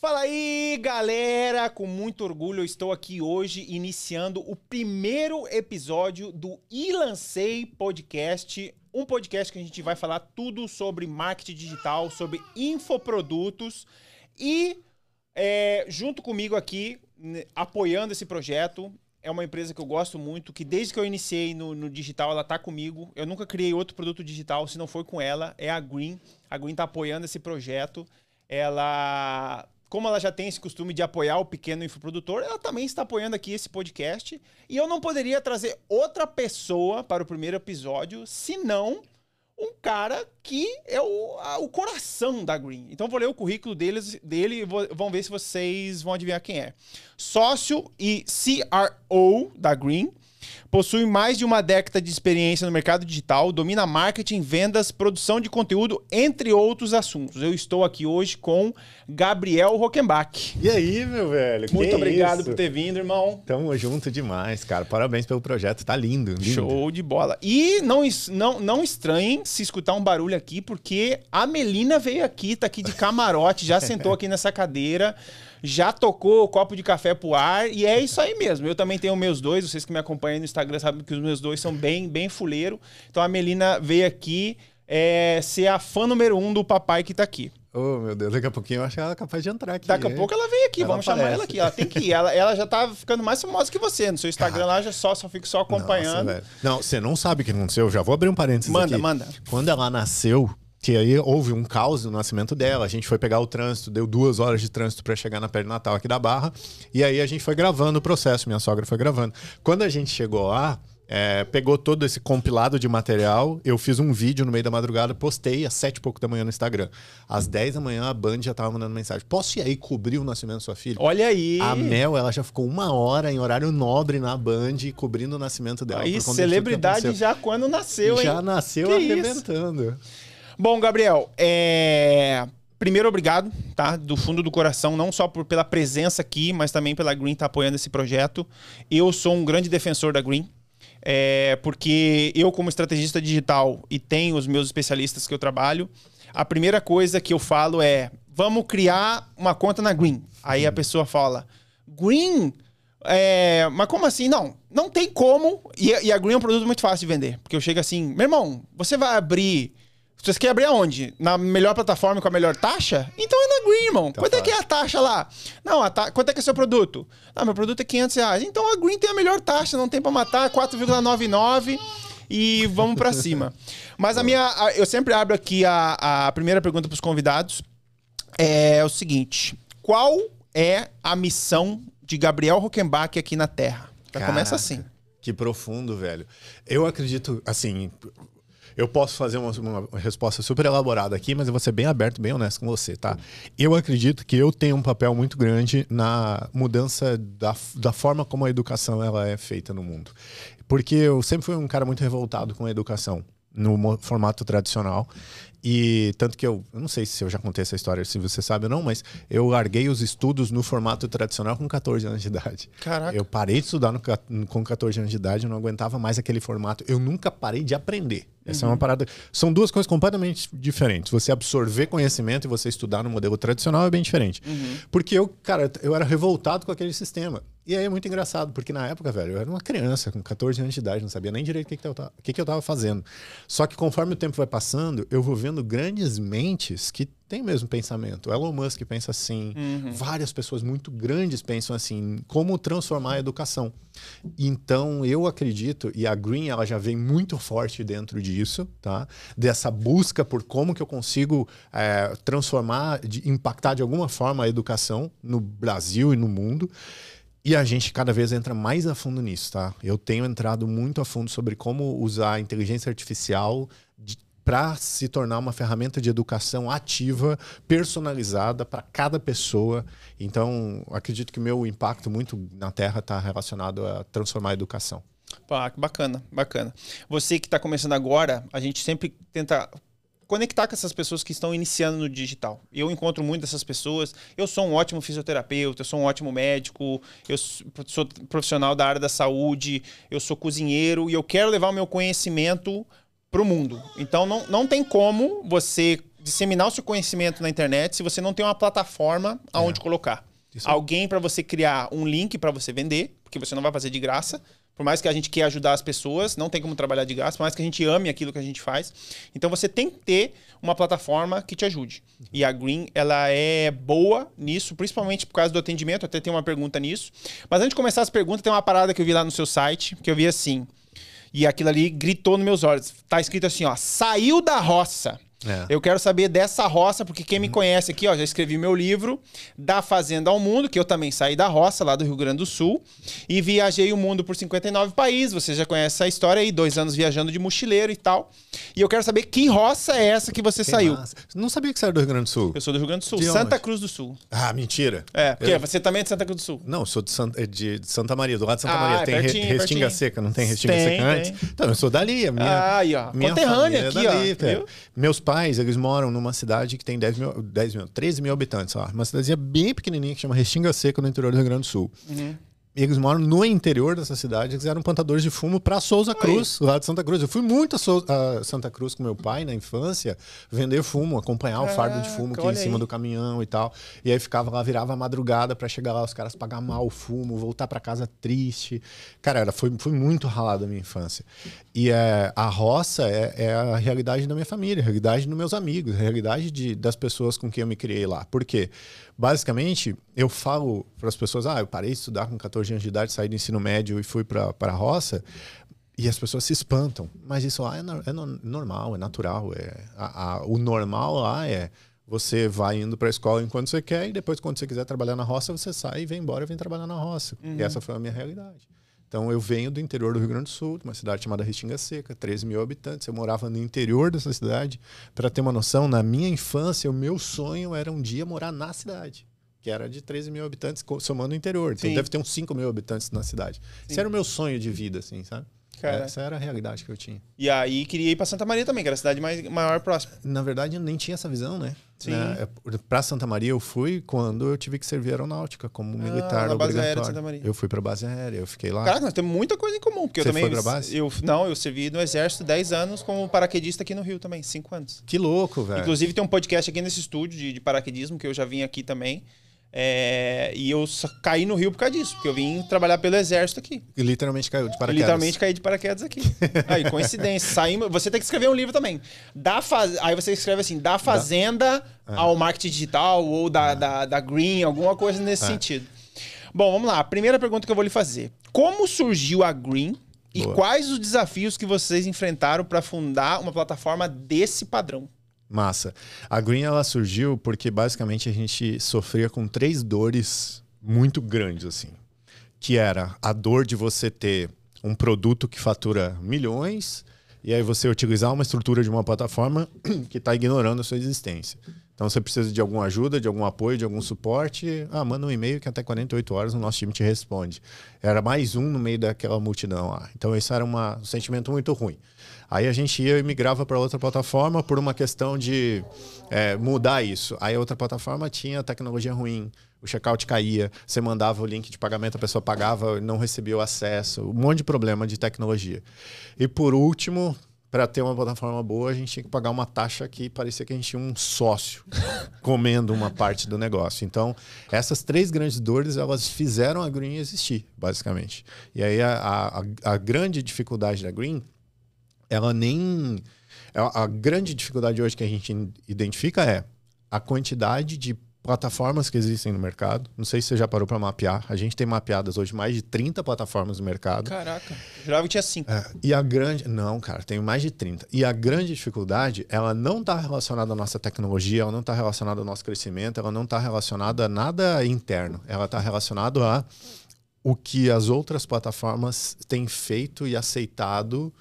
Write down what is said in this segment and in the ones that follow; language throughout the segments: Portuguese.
Fala aí, galera! Com muito orgulho, eu estou aqui hoje iniciando o primeiro episódio do Ilancei Podcast, um podcast que a gente vai falar tudo sobre marketing digital, sobre infoprodutos e é, junto comigo aqui, apoiando esse projeto, é uma empresa que eu gosto muito, que desde que eu iniciei no, no digital, ela está comigo. Eu nunca criei outro produto digital se não foi com ela, é a Green. A Green está apoiando esse projeto. Ela como ela já tem esse costume de apoiar o pequeno infoprodutor, ela também está apoiando aqui esse podcast. E eu não poderia trazer outra pessoa para o primeiro episódio, senão um cara que é o, a, o coração da Green. Então vou ler o currículo deles, dele e vamos ver se vocês vão adivinhar quem é. Sócio e CRO da Green, Possui mais de uma década de experiência no mercado digital, domina marketing, vendas, produção de conteúdo, entre outros assuntos. Eu estou aqui hoje com Gabriel Rockenbach. E aí, meu velho? Muito obrigado isso? por ter vindo, irmão. Tamo junto demais, cara. Parabéns pelo projeto, tá lindo. lindo. Show de bola. E não, não, não estranhem se escutar um barulho aqui, porque a Melina veio aqui, tá aqui de camarote, já sentou aqui nessa cadeira já tocou o copo de café pro ar e é isso aí mesmo. Eu também tenho meus dois, vocês que me acompanham no Instagram sabem que os meus dois são bem, bem fuleiro. Então a Melina veio aqui é, ser a fã número um do papai que tá aqui. Oh, meu Deus, daqui a pouquinho eu acho que ela é capaz de entrar aqui. Daqui a pouco ela vem aqui, ela vamos aparece. chamar ela aqui. Ela tem que ir. Ela, ela já tá ficando mais famosa que você. No seu Instagram lá já só, só fico só acompanhando. Nossa, não, você não sabe o que aconteceu. Já vou abrir um parênteses manda, aqui. Manda, manda. Quando ela nasceu, que aí houve um caos no nascimento dela. A gente foi pegar o trânsito, deu duas horas de trânsito para chegar na Natal aqui da Barra. E aí a gente foi gravando o processo, minha sogra foi gravando. Quando a gente chegou lá, é, pegou todo esse compilado de material. Eu fiz um vídeo no meio da madrugada, postei às sete e pouco da manhã no Instagram. Às dez da manhã, a Band já tava mandando mensagem. Posso ir aí cobrir o nascimento da sua filha? Olha aí! A Mel, ela já ficou uma hora em horário nobre na Band, cobrindo o nascimento dela. Aí, celebridade já quando nasceu, hein? Já nasceu que arrebentando. Isso? Bom, Gabriel, é... primeiro obrigado, tá? Do fundo do coração, não só por, pela presença aqui, mas também pela Green estar tá apoiando esse projeto. Eu sou um grande defensor da Green. É, porque eu, como estrategista digital e tenho os meus especialistas que eu trabalho, a primeira coisa que eu falo é: vamos criar uma conta na Green. Aí a pessoa fala: Green? É, mas como assim? Não, não tem como. E, e, a Green é um produto muito fácil de vender. Porque eu chego assim: meu irmão, você vai abrir você quer abrir aonde? Na melhor plataforma com a melhor taxa? Então é na Green, irmão. Então quanto faz. é que é a taxa lá? Não, ta... quanto é que é seu produto? Ah, meu produto é 500 reais. Então a Green tem a melhor taxa, não tem para matar, 4,99 e vamos para cima. Mas a minha, eu sempre abro aqui a, a primeira pergunta para os convidados. É o seguinte: qual é a missão de Gabriel Rockenbach aqui na Terra? Já começa assim. Que profundo, velho. Eu acredito, assim, eu posso fazer uma, uma, resposta super elaborada aqui, mas eu vou ser bem aberto, bem honesto com você, tá? Eu acredito que eu tenho um papel muito grande na mudança da, da forma como a educação ela é feita no mundo. Porque eu sempre fui um cara muito revoltado com a educação no formato tradicional. E tanto que eu, eu não sei se eu já contei essa história, se você sabe ou não, mas eu larguei os estudos no formato tradicional com 14 anos de idade. Caraca. Eu parei de estudar no, com 14 anos de idade, eu não aguentava mais aquele formato. Eu nunca parei de aprender. Essa uhum. é uma parada. São duas coisas completamente diferentes. Você absorver conhecimento e você estudar no modelo tradicional é bem diferente. Uhum. Porque eu, cara, eu era revoltado com aquele sistema. E aí é muito engraçado, porque na época, velho, eu era uma criança com 14 anos de idade, não sabia nem direito o que, que, eu, tava, o que, que eu tava fazendo. Só que conforme o tempo vai passando, eu vou vendo grandes mentes que têm o mesmo pensamento. Elon Musk pensa assim, uhum. várias pessoas muito grandes pensam assim, como transformar a educação. Então, eu acredito, e a Green ela já vem muito forte dentro disso, tá? Dessa busca por como que eu consigo é, transformar, de, impactar de alguma forma a educação no Brasil e no mundo. E a gente cada vez entra mais a fundo nisso, tá? Eu tenho entrado muito a fundo sobre como usar a inteligência artificial para se tornar uma ferramenta de educação ativa, personalizada para cada pessoa. Então, acredito que o meu impacto muito na Terra está relacionado a transformar a educação. Pá, bacana, bacana. Você que está começando agora, a gente sempre tenta conectar com essas pessoas que estão iniciando no digital. Eu encontro muito dessas pessoas. Eu sou um ótimo fisioterapeuta, eu sou um ótimo médico, eu sou profissional da área da saúde, eu sou cozinheiro e eu quero levar o meu conhecimento para o mundo. Então não, não tem como você disseminar o seu conhecimento na internet se você não tem uma plataforma aonde colocar. Isso. Alguém para você criar um link para você vender, porque você não vai fazer de graça. Por mais que a gente queira ajudar as pessoas, não tem como trabalhar de graça, por mais que a gente ame aquilo que a gente faz. Então você tem que ter uma plataforma que te ajude. E a Green, ela é boa nisso, principalmente por causa do atendimento. Até tem uma pergunta nisso. Mas antes de começar as perguntas, tem uma parada que eu vi lá no seu site, que eu vi assim. E aquilo ali gritou nos meus olhos. Tá escrito assim, ó, saiu da roça. É. Eu quero saber dessa roça, porque quem me conhece aqui, ó, já escrevi meu livro Da Fazenda ao Mundo, que eu também saí da roça, lá do Rio Grande do Sul, e viajei o mundo por 59 países. Você já conhece essa história aí, dois anos viajando de mochileiro e tal. E eu quero saber que roça é essa que você Que saiu. massa. Não sabia que você era do Rio Grande do Sul. Eu sou do Rio Grande do Sul, De Santa onde? Cruz do Sul. Ah, mentira. É, porque Eu- você também é de Santa Cruz do Sul. Não, eu sou de Santa, de Santa Maria, do lado de Santa Ah, Maria. Tem re- pertinho, Restinga pertinho. Seca, não tem Restinga Tem, Seca antes? tem. Então, eu sou dali. A minha, Ah, aí, ó. minha Conterrânea é aqui, ó, dali, viu? Meus pais, eles moram numa cidade que tem 10 mil, 10 mil 13 mil habitantes, ó. Uma cidadezinha bem pequenininha que chama Restinga Seca, no interior do Rio Grande do Sul. Uhum. Eles moram no interior dessa cidade, eles eram plantadores de fumo para Souza Cruz, lá de Santa Cruz. Eu fui muito a, a Santa Cruz com meu pai na infância, vender fumo, acompanhar o fardo de fumo que ia em cima aí. do caminhão e tal. E aí ficava lá, virava a madrugada para chegar lá, os caras pagar mal o fumo, voltar para casa triste. Cara, era, foi, foi muito ralado a minha infância. E é, a roça é, é a realidade da minha família, a realidade dos meus amigos, a realidade de, das pessoas com quem eu me criei lá. Por quê? Basicamente, eu falo para as pessoas, ah, eu parei de estudar com 14 anos de idade, saí do ensino médio e fui para a roça. E as pessoas se espantam. Mas isso lá é, no- é no- normal, é natural. É, a- a- o normal lá é você vai indo para a escola enquanto você quer e depois, quando você quiser trabalhar na roça, você sai e vem embora e vem trabalhar na roça. E essa foi a minha realidade. Então, eu venho do interior do Rio Grande do Sul, de uma cidade chamada Restinga Seca, 13 mil habitantes. Eu morava no interior dessa cidade. Para ter uma noção, na minha infância, o meu sonho era um dia morar na cidade. Que era de 13 mil habitantes, somando o interior. Então, Sim. deve ter uns 5 mil habitantes na cidade. Esse era o meu sonho de vida, assim, sabe? Cara. Essa era a realidade que eu tinha. E aí queria ir pra Santa Maria também, que era a cidade mais, maior próxima. Na verdade, eu nem tinha essa visão, né? Sim. Né? Para Santa Maria eu fui quando eu tive que servir aeronáutica como militar Ah, na base aérea de. Santa Maria. Eu fui para base aérea, eu fiquei lá. Caraca, nós temos muita coisa em comum. Porque Você eu também. foi pra base? Eu, não, eu servi no Exército 10 anos como paraquedista aqui no Rio também, 5 anos. Que louco, velho. Inclusive tem um podcast aqui nesse estúdio de, de paraquedismo, que eu já vim aqui também. É, e eu caí no Rio por causa disso, porque eu vim trabalhar pelo Exército aqui. E literalmente caiu de paraquedas. Literalmente caí de paraquedas aqui. Aí, coincidência. Saímos, você tem que escrever um livro também. Da faz... Aí você escreve assim, da fazenda É. ao marketing digital ou da, da, da green, alguma coisa nesse É. sentido. Bom, vamos lá. A primeira pergunta que eu vou lhe fazer. Como surgiu a Green e Boa. quais os desafios que vocês enfrentaram para fundar uma plataforma desse padrão? Massa. A Green ela surgiu porque basicamente a gente sofria com três dores muito grandes assim, que era a dor de você ter um produto que fatura milhões e aí você utilizar uma estrutura de uma plataforma que está ignorando a sua existência. Então você precisa de alguma ajuda, de algum apoio, de algum suporte. Ah, manda um e-mail que até 48 horas o nosso time te responde. Era mais um no meio daquela multidão lá. Então isso era uma, um sentimento muito ruim. Aí a gente ia e migrava para outra plataforma por uma questão de é, mudar isso. Aí a outra plataforma tinha tecnologia ruim, o checkout caía, você mandava o link de pagamento, a pessoa pagava, não recebia o acesso, um monte de problema de tecnologia. E por último, para ter uma plataforma boa, a gente tinha que pagar uma taxa que parecia que a gente tinha um sócio comendo uma parte do negócio. Então, essas três grandes dores, elas fizeram a Green existir, basicamente. E aí a, a, a grande dificuldade da Green ela nem. A, grande dificuldade hoje que a gente identifica é a quantidade de plataformas que existem no mercado. Não sei se você já parou para mapear. A gente tem mapeadas hoje mais de 30 plataformas no mercado. Caraca, jurava que tinha cinco. É, e a grande. Não, cara, tenho mais de 30. E a grande dificuldade, ela não está relacionada à nossa tecnologia, ela não está relacionada ao nosso crescimento, ela não está relacionada a nada interno. Ela está relacionada a o que as outras plataformas têm feito e aceitado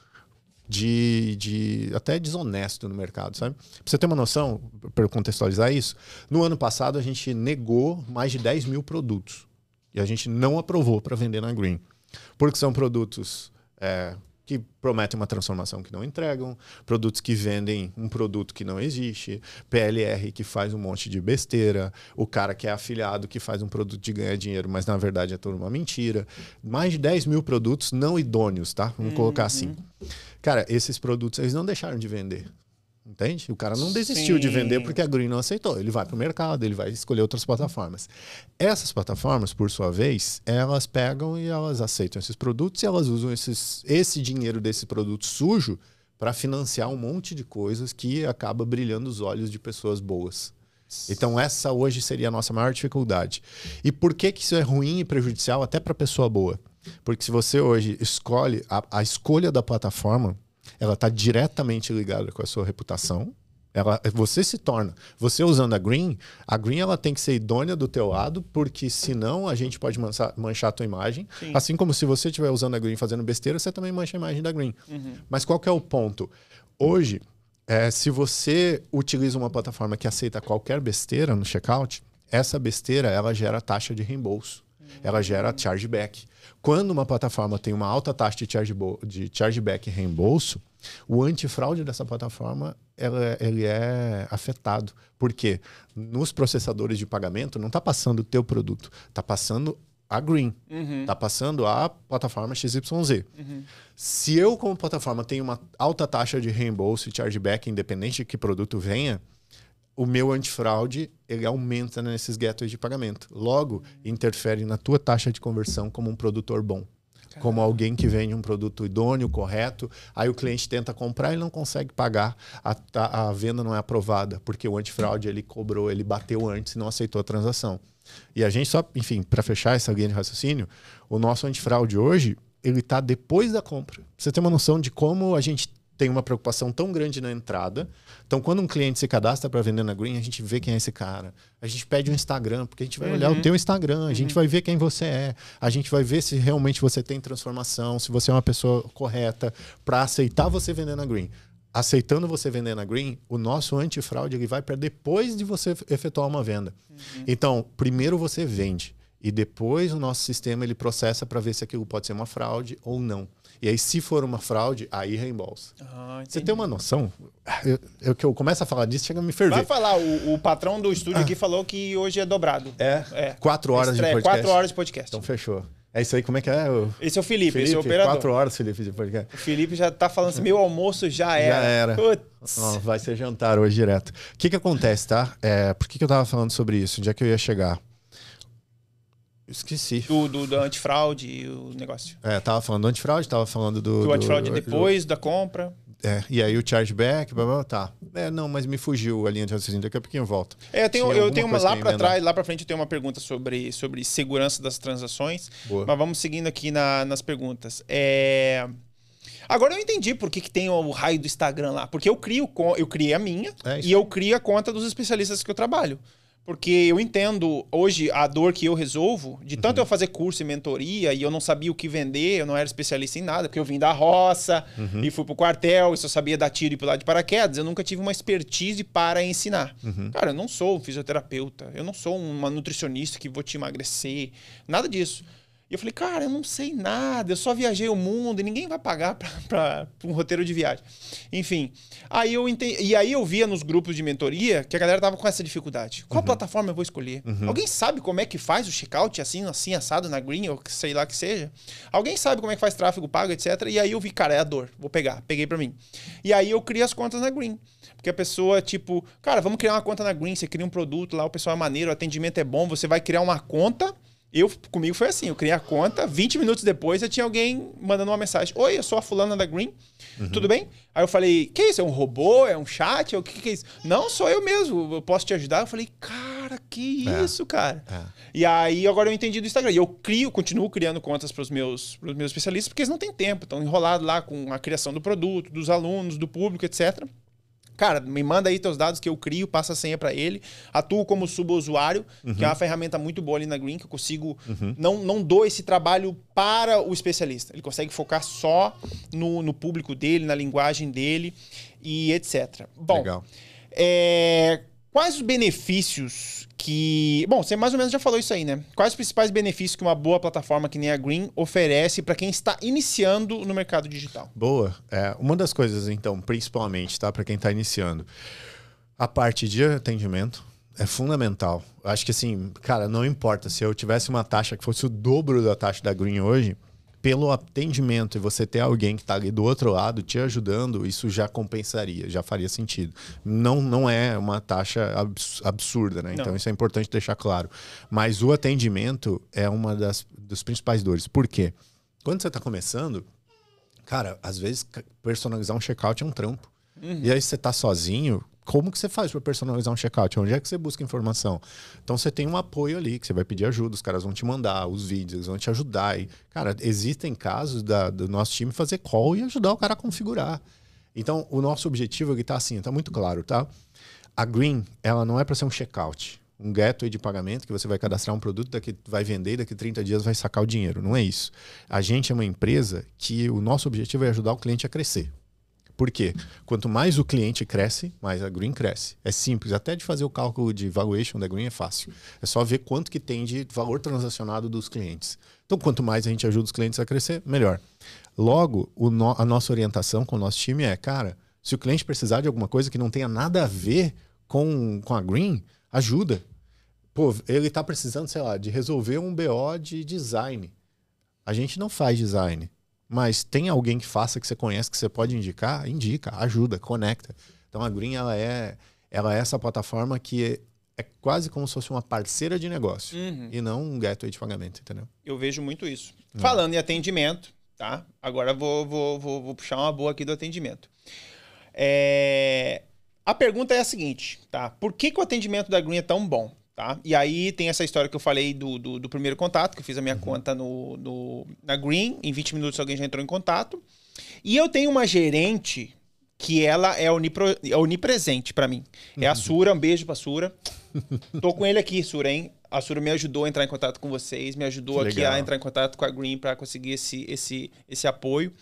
de, de até desonesto no mercado, sabe? Pra você ter uma noção, para contextualizar isso, no ano passado a gente negou mais de 10 mil produtos. E a gente não aprovou para vender na Green. Porque são produtos é, que prometem uma transformação que não entregam, produtos que vendem um produto que não existe, PLR que faz um monte de besteira, o cara que é afiliado que faz um produto de ganhar dinheiro, mas na verdade é tudo uma mentira. Mais de 10 mil produtos não idôneos, tá? Vamos colocar assim. Cara, esses produtos eles não deixaram de vender. Entende? O cara não desistiu Sim. de vender porque a Green não aceitou. Ele vai para o mercado, ele vai escolher outras plataformas. Essas plataformas, por sua vez, elas pegam e elas aceitam esses produtos e elas usam esses, esse dinheiro desse produto sujo para financiar um monte de coisas que acaba brilhando os olhos de pessoas boas. Então essa hoje seria a nossa maior dificuldade. E por que, que isso é ruim e prejudicial até para pessoa boa? Porque se você hoje escolhe a, a escolha da plataforma, ela está diretamente ligada com a sua reputação. Ela, você se torna, você usando a Green, a Green ela tem que ser idônea do teu lado, porque senão a gente pode manchar, manchar a tua imagem. Sim. Assim como se você estiver usando a Green fazendo besteira, você também mancha a imagem da Green. Mas qual que é o ponto? Hoje, é, se você utiliza uma plataforma que aceita qualquer besteira no checkout, essa besteira ela gera taxa de reembolso. Ela gera chargeback. Quando uma plataforma tem uma alta taxa de, chargebo- de chargeback e reembolso, o antifraude dessa plataforma ela, ele é afetado. Por quê? Nos processadores de pagamento não está passando o teu produto, está passando a Green, está passando a plataforma XYZ. Se eu, como plataforma, tenho uma alta taxa de reembolso e chargeback, independente de que produto venha, o meu antifraude ele aumenta nesses gateways de pagamento. Logo, interfere na tua taxa de conversão como um produtor bom. Como alguém que vende um produto idôneo, correto, aí o cliente tenta comprar e não consegue pagar, a, a, venda não é aprovada, porque o antifraude ele cobrou, ele bateu antes e não aceitou a transação. E a gente só, enfim, para fechar essa linha de raciocínio, o nosso antifraude hoje, ele está depois da compra. Pra Você tem uma noção de como a gente tem uma preocupação tão grande na entrada. Então, quando um cliente se cadastra para vender na Green, a gente vê quem é esse cara. A gente pede um Instagram, porque a gente vai olhar o teu Instagram, a gente vai ver quem você é, a gente vai ver se realmente você tem transformação, se você é uma pessoa correta para aceitar você vender na Green. Aceitando você vender na Green, o nosso antifraude ele vai para depois de você efetuar uma venda. Então, primeiro você vende e depois o nosso sistema ele processa para ver se aquilo pode ser uma fraude ou não. E aí, se for uma fraude, aí reembolsa. Ah, Você tem uma noção? Eu, eu que eu começo a falar disso, chega a me ferver. Vai falar, o, o patrão do estúdio aqui falou que hoje é dobrado. É? É. Quatro horas Estreia, de podcast. Quatro horas de podcast. Então fechou. É isso aí, como é que é? O Esse é o Felipe, Felipe, esse é o operador. quatro horas, Felipe, de podcast. O Felipe já tá falando assim, meu almoço já era. Já era. Putz. Ó, vai ser jantar hoje direto. O que que acontece, tá? É, por que, que eu tava falando sobre isso? Onde é que eu ia chegar? Esqueci. Do, do, do antifraude e o negócio. É, tava falando do antifraude, tava falando do... Do antifraude depois da compra. É, e aí o chargeback, blá, blá, blá, tá. É, não, mas me fugiu a linha de raciocínio, daqui a pouquinho eu volto. É, eu tenho, eu tenho uma lá emendar. trás, lá pra frente eu tenho uma pergunta sobre, sobre segurança das transações. Boa. Mas vamos seguindo aqui na- nas perguntas. É... Agora eu entendi por que, que tem o raio do Instagram lá. Porque eu crio, eu criei a minha É e eu crio a conta dos especialistas que eu trabalho. Porque eu entendo hoje a dor que eu resolvo, de Uhum. tanto eu fazer curso e mentoria e eu não sabia o que vender, eu não era especialista em nada, porque eu vim da roça Uhum. e fui pro quartel e só sabia dar tiro e pular de paraquedas. Eu nunca tive uma expertise para ensinar. Uhum. Cara, eu não sou um fisioterapeuta, eu não sou uma nutricionista que vou te emagrecer, nada disso. E eu falei, cara, eu não sei nada, eu só viajei o mundo e ninguém vai pagar para um roteiro de viagem. Enfim, aí eu entendi, e aí eu via nos grupos de mentoria que a galera tava com essa dificuldade. Qual plataforma eu vou escolher? Alguém sabe como é que faz o checkout assim, assim, assado na Green, ou sei lá que seja? Alguém sabe como é que faz tráfego pago, etc. E aí eu vi, cara, é a dor, vou pegar, peguei para mim. E aí eu criei as contas na Green. Porque a pessoa, tipo, cara, vamos criar uma conta na Green, você cria um produto lá, o pessoal é maneiro, o atendimento é bom, você vai criar uma conta. Eu, comigo foi assim, eu criei a conta, 20 minutos depois eu tinha alguém mandando uma mensagem. Oi, eu sou a fulana da Green, tudo bem? Aí eu falei, que isso, é um robô, é um chat, o que, que é isso? Não, sou eu mesmo, eu posso te ajudar? Eu falei, cara, que É. isso, cara? É. E aí agora eu entendi do Instagram. E eu crio, continuo criando contas para os meus, pros meus especialistas, porque eles não têm tempo, estão enrolados lá com a criação do produto, dos alunos, do público, etc. Cara, me manda aí teus dados que eu crio, passa a senha para ele. Atuo como subusuário, que é uma ferramenta muito boa ali na Green, que eu consigo. Não, não dou esse trabalho para o especialista. Ele consegue focar só no, no público dele, na linguagem dele e etc. Bom, Legal. é, quais os benefícios que. Bom, você mais ou menos já falou isso aí, né? Quais os principais benefícios que uma boa plataforma que nem a Green oferece para quem está iniciando no mercado digital? Boa. É, uma das coisas, então, principalmente, tá, para quem está iniciando, a parte de atendimento é fundamental. Acho que assim, cara, não importa se eu tivesse uma taxa que fosse o dobro da taxa da Green hoje, pelo atendimento e você ter alguém que está ali do outro lado te ajudando, isso já compensaria, já faria sentido. Não, não é uma taxa absurda, né? Então não. isso é importante deixar claro. Mas o atendimento é uma das dos principais dores. Por quê? Quando você está começando, cara, às vezes personalizar um checkout é um trampo. Uhum. E aí você está sozinho, como que você faz para personalizar um checkout? Onde é que você busca informação? Então você tem um apoio ali que você vai pedir ajuda, os caras vão te mandar os vídeos, eles vão te ajudar. E, cara, existem casos da, do nosso time fazer call e ajudar o cara a configurar. Então o nosso objetivo aqui está assim, está muito claro, tá? A Green, ela não é para ser um checkout, um gateway de pagamento que você vai cadastrar um produto, daqui vai vender, daqui 30 dias vai sacar o dinheiro. Não é isso. A gente é uma empresa que o nosso objetivo é ajudar o cliente a crescer. Por quê? Quanto mais o cliente cresce, mais a Green cresce. É simples, até de fazer o cálculo de valuation da Green é fácil. É só ver quanto que tem de valor transacionado dos clientes. Então, quanto mais a gente ajuda os clientes a crescer, melhor. Logo, no, a nossa orientação com o nosso time é, cara, se o cliente precisar de alguma coisa que não tenha nada a ver com, com a Green, ajuda. Pô, ele está precisando, sei lá, de resolver um BO de design. A gente não faz design. Mas tem alguém que faça que você conhece, que você pode indicar? Indica, ajuda, conecta. Então a Green ela é, ela é essa plataforma que é, é quase como se fosse uma parceira de negócio uhum. e não um gateway de pagamento, entendeu? Eu vejo muito isso. Uhum. Falando em atendimento, tá? Agora vou, vou, vou, vou puxar uma boa aqui do atendimento. É... A pergunta é a seguinte, tá? Por que, que o atendimento da Green é tão bom? Tá? E aí tem essa história que eu falei do, do, do primeiro contato, que eu fiz a minha uhum. conta no, no, na Green, em 20 minutos alguém já entrou em contato. E eu tenho uma gerente que ela é, onipro, é onipresente para mim. É a uhum. Sura, um beijo pra Sura. Tô com ele aqui, Sura, hein? A Sura me ajudou a entrar em contato com vocês, me ajudou aqui a entrar em contato com a Green para conseguir esse, esse, esse apoio.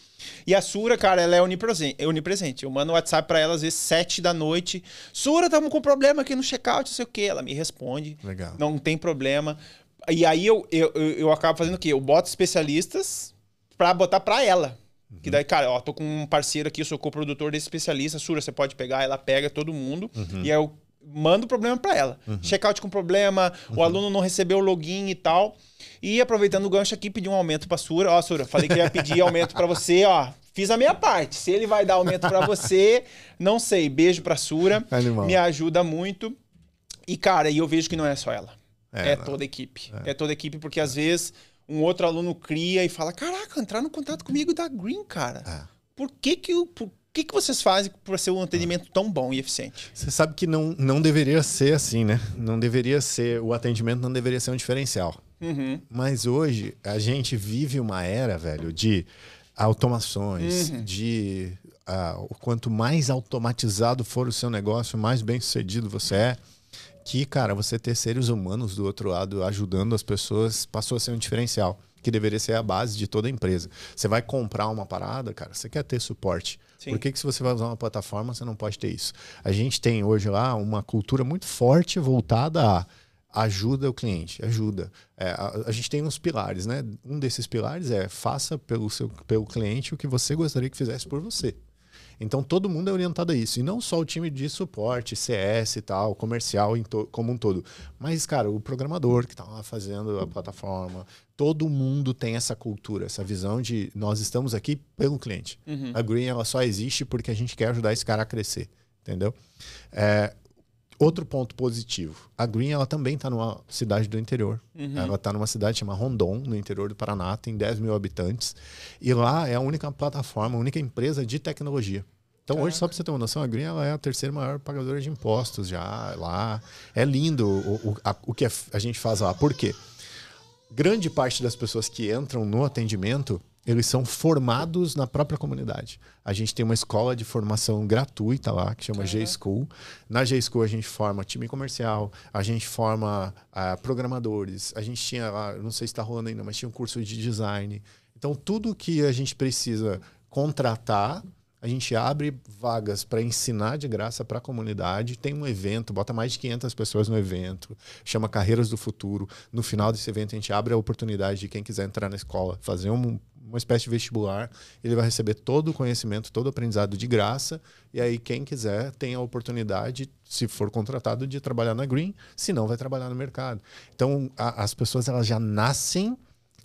E a Sura, cara, ela é onipresente. É onipresente. Eu mando WhatsApp para ela às vezes sete da noite. Sura, estamos com problema aqui no checkout, não sei o quê. Ela me responde. Legal. Não tem problema. E aí eu, eu, eu, eu acabo fazendo o quê? Eu boto especialistas para botar para ela. Uhum. Que daí, cara, ó, tô com um parceiro aqui, eu sou co-produtor desse especialista. Sura, você pode pegar, ela pega todo mundo. Uhum. E aí eu manda o problema para ela. Uhum. Checkout com problema, uhum. o aluno não recebeu o login e tal. E aproveitando o gancho aqui, pedir um aumento para Sura. Ó, Sura, falei que ia pedir aumento para você, ó. Fiz a minha parte. Se ele vai dar aumento para você, não sei. Beijo para Sura. Animal. Me ajuda muito. E cara, e eu vejo que não é só ela. É, é toda a equipe. É. é. toda a equipe porque às vezes um outro aluno cria e fala: "Caraca, entrar no contato comigo da Green, cara". É. Por que que o que, que vocês fazem para ser um atendimento tão bom e eficiente? Você sabe que não, não deveria ser assim, né? Não deveria ser, o atendimento não deveria ser um diferencial. Uhum. Mas hoje a gente vive uma era, velho, de automações, uhum. de uh, quanto mais automatizado for o seu negócio, mais bem sucedido você é. Que, cara, você ter seres humanos do outro lado ajudando as pessoas passou a ser um diferencial que deveria ser a base de toda empresa. Você vai comprar uma parada, cara, você quer ter suporte. Sim. Por que, que se você vai usar uma plataforma, você não pode ter isso? A gente tem hoje lá uma cultura muito forte voltada a ajuda o cliente, ajuda. É, a, a, gente tem uns pilares, né? Um desses pilares é faça pelo, seu, pelo cliente o que você gostaria que fizesse por você. Então todo mundo é orientado a isso. E não só o time de suporte, CS e tal, comercial como um todo. Mas, cara, o programador que está lá fazendo a plataforma, todo mundo tem essa cultura, essa visão de nós estamos aqui pelo cliente. Uhum. A Green ela só existe porque a gente quer ajudar esse cara a crescer. Entendeu? É, outro ponto positivo. A Green ela também está numa cidade do interior. Uhum. Ela está numa cidade chamada Rondon, no interior do Paraná, tem 10 mil habitantes. E lá é a única plataforma, a única empresa de tecnologia. Então, hoje, só para você ter uma noção, a Green ela é a terceira maior pagadora de impostos já lá. É lindo o, o, a, o que a gente faz lá. Por quê? Grande parte das pessoas que entram no atendimento eles são formados na própria comunidade. A gente tem uma escola de formação gratuita lá, que chama uhum. G-School. Na G-School a gente forma time comercial, a gente forma uh, programadores, a gente tinha lá, não sei se está rolando ainda, mas tinha um curso de design. Então, tudo que a gente precisa contratar, a gente abre vagas para ensinar de graça para a comunidade. Tem um evento, bota mais de 500 pessoas no evento, chama Carreiras do Futuro. No final desse evento, a gente abre a oportunidade de quem quiser entrar na escola, fazer um, uma espécie de vestibular, ele vai receber todo o conhecimento, todo o aprendizado de graça, e aí quem quiser tem a oportunidade, se for contratado, de trabalhar na Green, se não, vai trabalhar no mercado. Então, a, as pessoas elas já nascem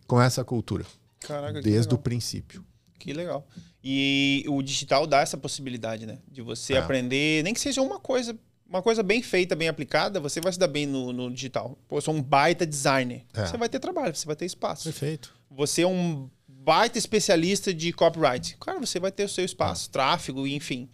com essa cultura. Caraca, desde o princípio. Que legal. E o digital dá essa possibilidade, né? De você É. aprender, nem que seja uma coisa, uma coisa bem feita, bem aplicada, você vai se dar bem no, no digital. Pô, eu sou um baita designer. É. Você vai ter trabalho, você vai ter espaço. Perfeito. Você é um baita especialista de copyright. Cara, você vai ter o seu espaço, tráfego, enfim.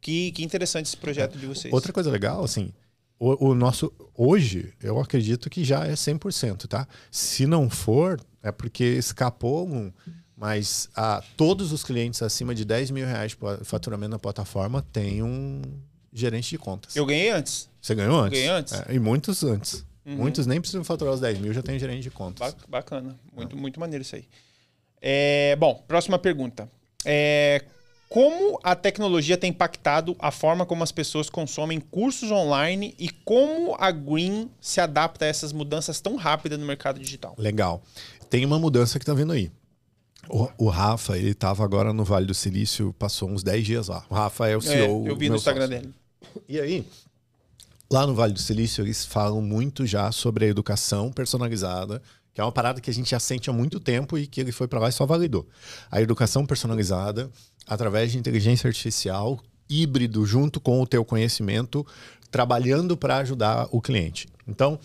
Que, que interessante esse projeto de vocês. Outra coisa legal, assim, o, o nosso. Hoje, eu acredito que já é 100%, tá? Se não for, é porque escapou um. Mas ah, todos os clientes acima de 10 mil reais de faturamento na plataforma têm um gerente de contas. Eu ganhei antes. Você ganhou antes? ganhei antes. É, e muitos antes. Uhum. Muitos nem precisam faturar os 10 mil, já tem gerente de contas. Ba- Bacana. Muito, muito maneiro isso aí. É, bom, próxima pergunta. É, como a tecnologia tem impactado a forma como as pessoas consomem cursos online e como a Green se adapta a essas mudanças tão rápidas no mercado digital? Legal. Tem uma mudança que tá vindo aí. O, o Rafa, ele tava agora no Vale do Silício, passou uns 10 dias lá. O Rafa é o É, CEO. eu vi no Instagram sócio. dele. E aí, lá no Vale do Silício, eles falam muito já sobre a educação personalizada, é uma parada que a gente já sente há muito tempo e que ele foi para lá e só validou. A educação personalizada, através de inteligência artificial, híbrido, junto com o teu conhecimento, trabalhando para ajudar o cliente. Então,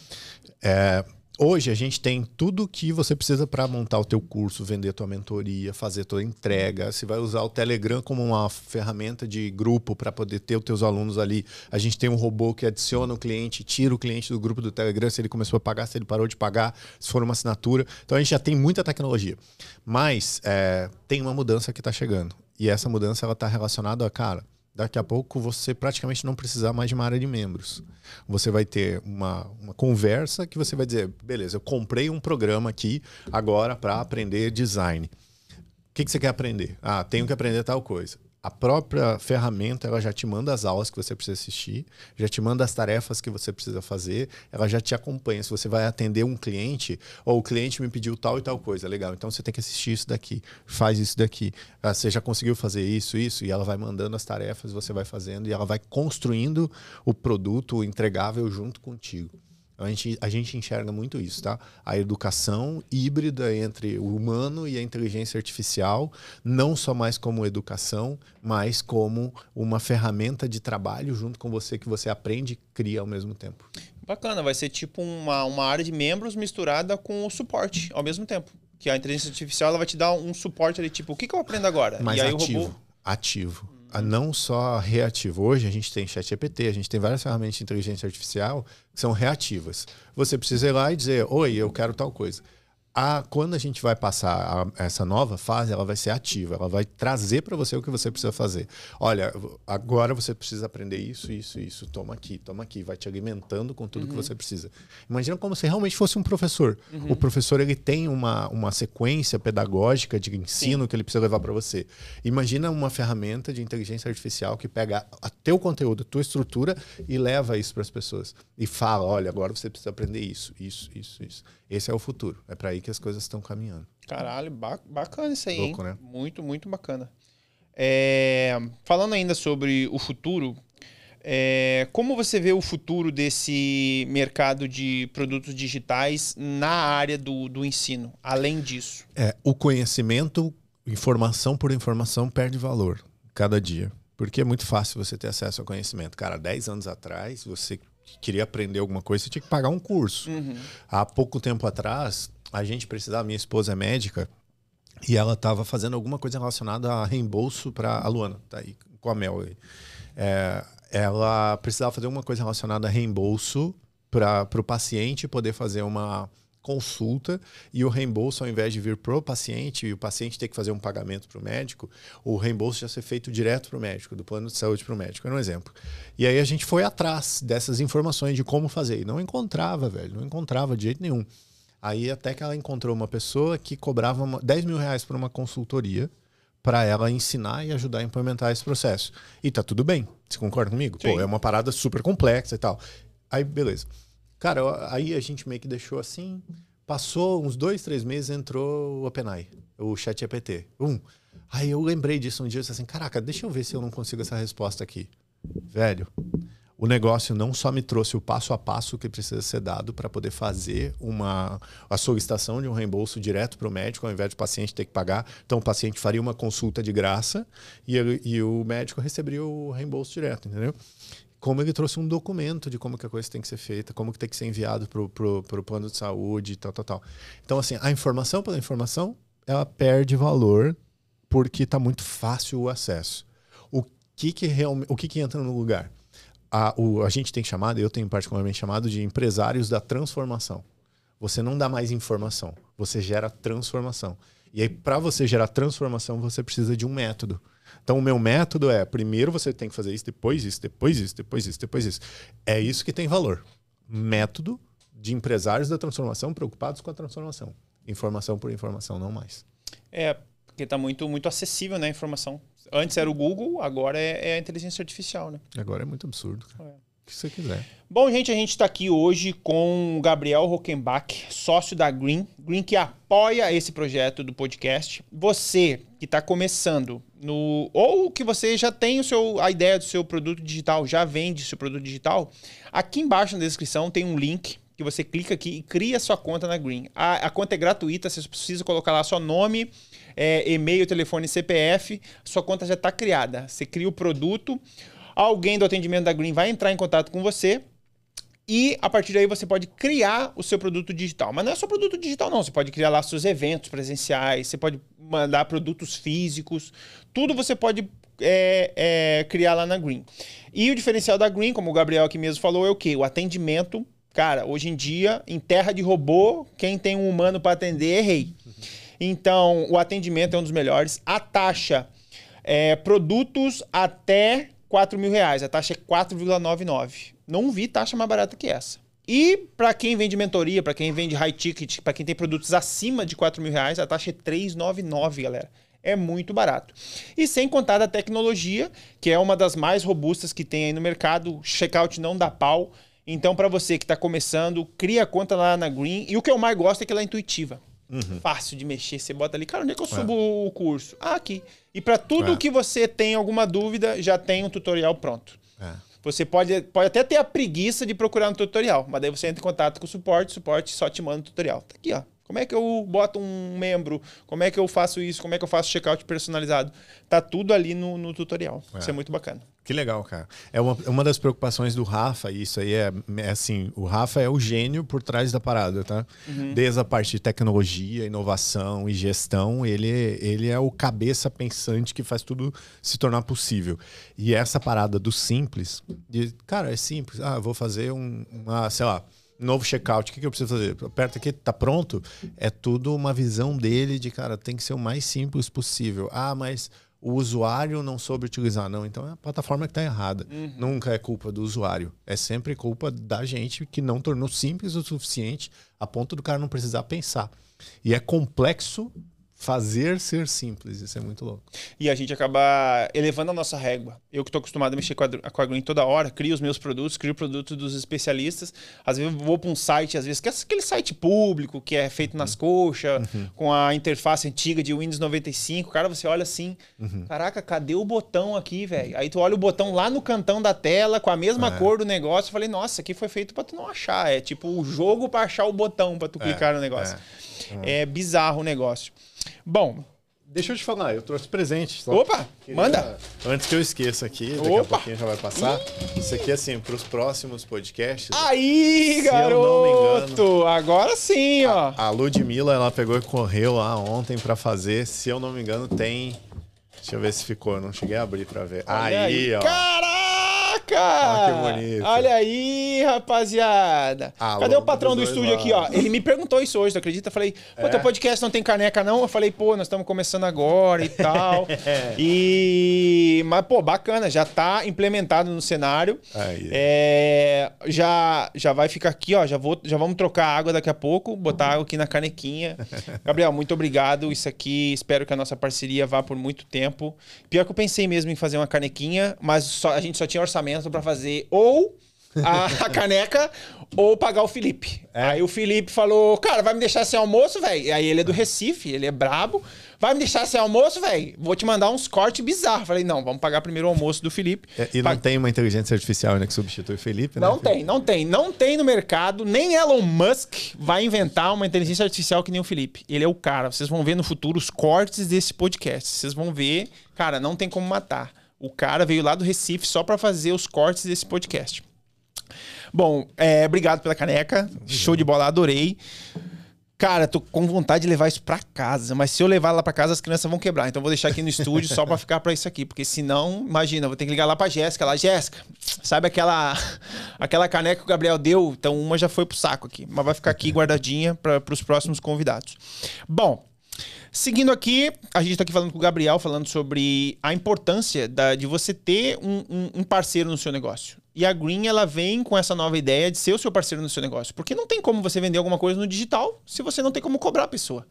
é, hoje a gente tem tudo que você precisa para montar o teu curso, vender tua mentoria, fazer tua entrega. Você vai usar o Telegram como uma ferramenta de grupo para poder ter os teus alunos ali. A gente tem um robô que adiciona o cliente, tira o cliente do grupo do Telegram, se ele começou a pagar, se ele parou de pagar, se for uma assinatura. Então a gente já tem muita tecnologia. Mas é, tem uma mudança que está chegando. E essa mudança ela está relacionada a, cara, daqui a pouco você praticamente não precisar mais de uma área de membros. Você vai ter uma, uma conversa que você vai dizer, beleza, eu comprei um programa aqui agora para aprender design. O que, que você quer aprender? Ah, tenho que aprender tal coisa. A própria ferramenta ela já te manda as aulas que você precisa assistir, já te manda as tarefas que você precisa fazer, ela já te acompanha. Se você vai atender um cliente, ou o cliente me pediu tal e tal coisa, legal, então você tem que assistir isso daqui, faz isso daqui. Ah, você já conseguiu fazer isso, isso, e ela vai mandando as tarefas, você vai fazendo, e ela vai construindo o produto, o entregável junto contigo. A gente, a gente enxerga muito isso, tá? A educação híbrida entre o humano e a inteligência artificial, não só mais como educação, mas como uma ferramenta de trabalho junto com você que você aprende e cria ao mesmo tempo. Bacana, vai ser tipo uma, uma área de membros misturada com o suporte ao mesmo tempo. Que a inteligência artificial ela vai te dar um suporte ali, tipo, o que, que eu aprendo agora? Mais e aí ativo. o robô. Ativo. A não só reativo. Hoje a gente tem ChatGPT, a gente tem várias ferramentas de inteligência artificial que são reativas. Você precisa ir lá e dizer, oi, eu quero tal coisa. A, quando a gente vai passar a- essa nova fase, ela vai ser ativa, ela vai trazer para você o que você precisa fazer. Olha, agora você precisa aprender isso, isso, isso. Toma aqui, toma aqui. Vai te alimentando com tudo que você precisa. Imagina como se realmente fosse um professor. O professor ele tem uma, uma sequência pedagógica de ensino que ele precisa levar para você. Imagina uma ferramenta de inteligência artificial que pega a teu conteúdo, a tua estrutura e leva isso para as pessoas. E fala, olha, agora você precisa aprender isso, isso, isso, isso. Esse é o futuro. É para aí que as coisas estão caminhando. Caralho, ba- bacana isso aí, Louco, né? Muito, muito bacana. É, falando ainda sobre o futuro, é, como você vê o futuro desse mercado de produtos digitais na área do, do ensino, além disso? É, o conhecimento, informação por informação, perde valor cada dia. Porque é muito fácil você ter acesso ao conhecimento. Cara, 10 anos atrás, você queria aprender alguma coisa, você tinha que pagar um curso. Há pouco tempo atrás, a gente precisava, minha esposa é médica, e ela estava fazendo alguma coisa relacionada a reembolso para a Luana, tá aí com a Mel. É, ela precisava fazer alguma coisa relacionada a reembolso para o paciente poder fazer uma consulta e o reembolso, ao invés de vir para o paciente e o paciente ter que fazer um pagamento para o médico, o reembolso já ser feito direto para o médico, do plano de saúde para o médico. Era um exemplo. E aí a gente foi atrás dessas informações de como fazer. E não encontrava, velho. Não encontrava de jeito nenhum. Aí até que ela encontrou uma pessoa que cobrava uma- 10 mil reais por uma consultoria para ela ensinar e ajudar a implementar esse processo. E tá tudo bem. Você concorda comigo? Sim. Pô, é uma parada super complexa e tal. Aí, beleza. Cara, eu- aí a gente meio que deixou assim. Passou uns dois, três meses, entrou o OpenAI, o ChatGPT. Um. Aí eu lembrei disso um dia e disse assim: caraca, deixa eu ver se eu não consigo essa resposta aqui. Velho, o negócio não só me trouxe o passo a passo que precisa ser dado para poder fazer uma a solicitação de um reembolso direto para o médico, ao invés do paciente ter que pagar. Então, o paciente faria uma consulta de graça e, e o médico receberia o reembolso direto, entendeu? Como ele trouxe um documento de como que a coisa tem que ser feita, como que tem que ser enviado para o plano de saúde, tal, tal, tal. Então, assim, a informação pela informação, ela perde valor porque está muito fácil o acesso. O que que realmente, o que que entra no lugar? A, o, a gente tem chamado, eu tenho particularmente chamado de empresários da transformação. Você não dá mais informação, você gera transformação. E aí, para você gerar transformação, você precisa de um método. Então, o meu método é: primeiro você tem que fazer isso, depois isso, depois isso, depois isso, depois isso. É isso que tem valor. Método de empresários da transformação preocupados com a transformação. Informação por informação, não mais. É, porque está muito, muito acessível né, a informação. Antes era o Google, agora é, é a inteligência artificial, né? Agora é muito absurdo. Cara. É. Que você quiser. Bom, gente, a gente está aqui hoje com o Gabriel Rockenbach, sócio da Green. Green que apoia esse projeto do podcast. Você que está começando no ou que você já tem o seu a ideia do seu produto digital, já vende seu produto digital, aqui embaixo na descrição tem um link que você clica aqui e cria sua conta na Green. A, a conta é gratuita, você precisa colocar lá seu nome, é, e-mail, telefone, CPF, sua conta já está criada. Você cria o produto, alguém do atendimento da Green vai entrar em contato com você e a partir daí você pode criar o seu produto digital. Mas não é só produto digital, não. Você pode criar lá seus eventos presenciais, você pode mandar produtos físicos, tudo você pode é, é, criar lá na Green. E o diferencial da Green, como o Gabriel aqui mesmo falou, é o quê? O atendimento. Cara, hoje em dia, em terra de robô, quem tem um humano para atender é rei. Então, o atendimento é um dos melhores. A taxa é produtos até 4 mil reais. A taxa é 4,99. Não vi taxa mais barata que essa. E para quem vende mentoria, para quem vende high ticket, para quem tem produtos acima de 4 mil reais, a taxa é 3,99, galera. É muito barato. E sem contar da tecnologia, que é uma das mais robustas que tem aí no mercado. Checkout não dá pau. Então, para você que está começando, cria a conta lá na Green. E o que eu mais gosto é que ela é intuitiva. Uhum. Fácil de mexer. Você bota ali, cara, onde é que eu subo é. o curso? Ah, aqui. E para tudo é. que você tem alguma dúvida, já tem um tutorial pronto. É. Você pode, pode até ter a preguiça de procurar no tutorial, mas daí você entra em contato com o suporte, o suporte só te manda o tutorial. Tá aqui, ó. Como é que eu boto um membro? Como é que eu faço isso? Como é que eu faço checkout personalizado? Tá tudo ali no, no tutorial. É. Isso é muito bacana. Que legal, cara. É uma, uma das preocupações do Rafa, e isso aí é, é, assim, o Rafa é o gênio por trás da parada, tá? Uhum. Desde a parte de tecnologia, inovação e gestão, ele, ele é o cabeça pensante que faz tudo se tornar possível. E essa parada do simples, de, cara, é simples. Ah, vou fazer um, uma, sei lá, novo checkout, o que, que eu preciso fazer? Aperta aqui, tá pronto? É tudo uma visão dele de, cara, tem que ser o mais simples possível. Ah, mas o usuário não soube utilizar. Não, então é a plataforma que está errada. Uhum. Nunca é culpa do usuário. É sempre culpa da gente que não tornou simples o suficiente a ponto do cara não precisar pensar. E é complexo fazer ser simples. Isso é muito louco. E a gente acaba elevando a nossa régua. Eu que estou acostumado a mexer com a, com a Green toda hora, crio os meus produtos, crio produtos dos especialistas. Às vezes eu vou para um site, às vezes, que é aquele site público, que é feito nas uhum. coxas, uhum. com a interface antiga de Windows 95. Cara, você olha assim, uhum. caraca, cadê o botão aqui, velho? Aí tu olha o botão lá no cantão da tela, com a mesma é. cor do negócio. Eu falei, nossa, aqui foi feito para tu não achar. É tipo o jogo para achar o botão para tu é. clicar no negócio. É. é bizarro o negócio. Bom, Deixa eu te falar, eu trouxe presente. Opa, queria, manda. Antes que eu esqueça aqui, daqui Opa. a pouquinho já vai passar. Ih. Isso aqui, assim, para os próximos podcasts. Aí, garoto! Engano, agora sim, ó. A, a Ludmilla, ela pegou e correu lá ontem para fazer. Se eu não me engano, tem... Deixa eu ver se ficou. Eu não cheguei a abrir para ver. Aí, aí, ó. Caraca! Caraca! que bonito. Olha aí, rapaziada. Alô, Cadê o patrão do estúdio aqui, ó? Ele me perguntou isso hoje, tu acredita? Eu falei, pô, é? teu podcast não tem caneca, não? Eu falei, pô, nós estamos começando agora e tal. é. E. Mas, pô, bacana, já tá implementado no cenário. Aí. É... Já, já vai ficar aqui, ó. Já, vou, já vamos trocar água daqui a pouco, botar água aqui na canequinha. Gabriel, muito obrigado. Isso aqui, espero que a nossa parceria vá por muito tempo. Pior que eu pensei mesmo em fazer uma canequinha, mas só, a gente só tinha orçamento orçamento para fazer ou a, a caneca ou pagar o Felipe. É. Aí o Felipe falou, cara, vai me deixar sem almoço, velho? Aí ele é do Recife, ele é brabo. Vai me deixar sem almoço, velho? Vou te mandar uns cortes bizarros. Falei, não, vamos pagar primeiro o almoço do Felipe. É, e não tem uma inteligência artificial né, que substitui o Felipe, né? Não tem, não tem. Não tem no mercado. Nem Elon Musk vai inventar uma inteligência artificial que nem o Felipe. Ele é o cara. Vocês vão ver no futuro os cortes desse podcast. Vocês vão ver, cara, não tem como matar. O cara veio lá do Recife só para fazer os cortes desse podcast. Bom, é, obrigado pela caneca. Show de bola, adorei. Cara, tô com vontade de levar isso para casa, mas se eu levar lá para casa as crianças vão quebrar. Então vou deixar aqui no estúdio só para ficar para isso aqui, porque senão, imagina, vou ter que ligar lá para Jéssica, lá, Jéssica, sabe aquela aquela caneca que o Gabriel deu? Então uma já foi pro saco aqui, mas vai ficar aqui guardadinha para os próximos convidados. Bom, Seguindo aqui, a gente está aqui falando com o Gabriel, falando sobre a importância da, de você ter um, um, um, parceiro no seu negócio. E a Green, ela vem com essa nova ideia de ser o seu parceiro no seu negócio. Porque não tem como você vender alguma coisa no digital se você não tem como cobrar a pessoa.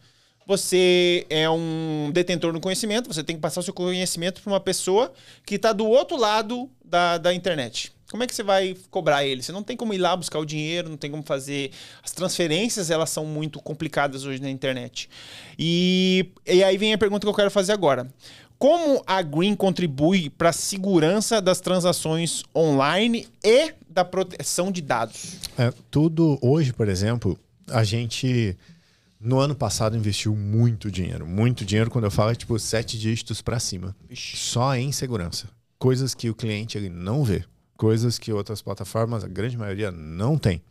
Você é um detentor do conhecimento, você tem que passar o seu conhecimento para uma pessoa que está do outro lado da, da internet. Como é que você vai cobrar ele? Você não tem como ir lá buscar o dinheiro, não tem como fazer. As transferências, elas são muito complicadas hoje na internet. E, e aí vem a pergunta que eu quero fazer agora. Como a Green contribui para a segurança das transações online e da proteção de dados? É, tudo hoje, por exemplo, a gente no ano passado investiu muito dinheiro. Muito dinheiro, quando eu falo, é tipo sete dígitos para cima. Ixi. Só em segurança. Coisas que o cliente ele não vê coisas que outras plataformas, a grande maioria, não tem.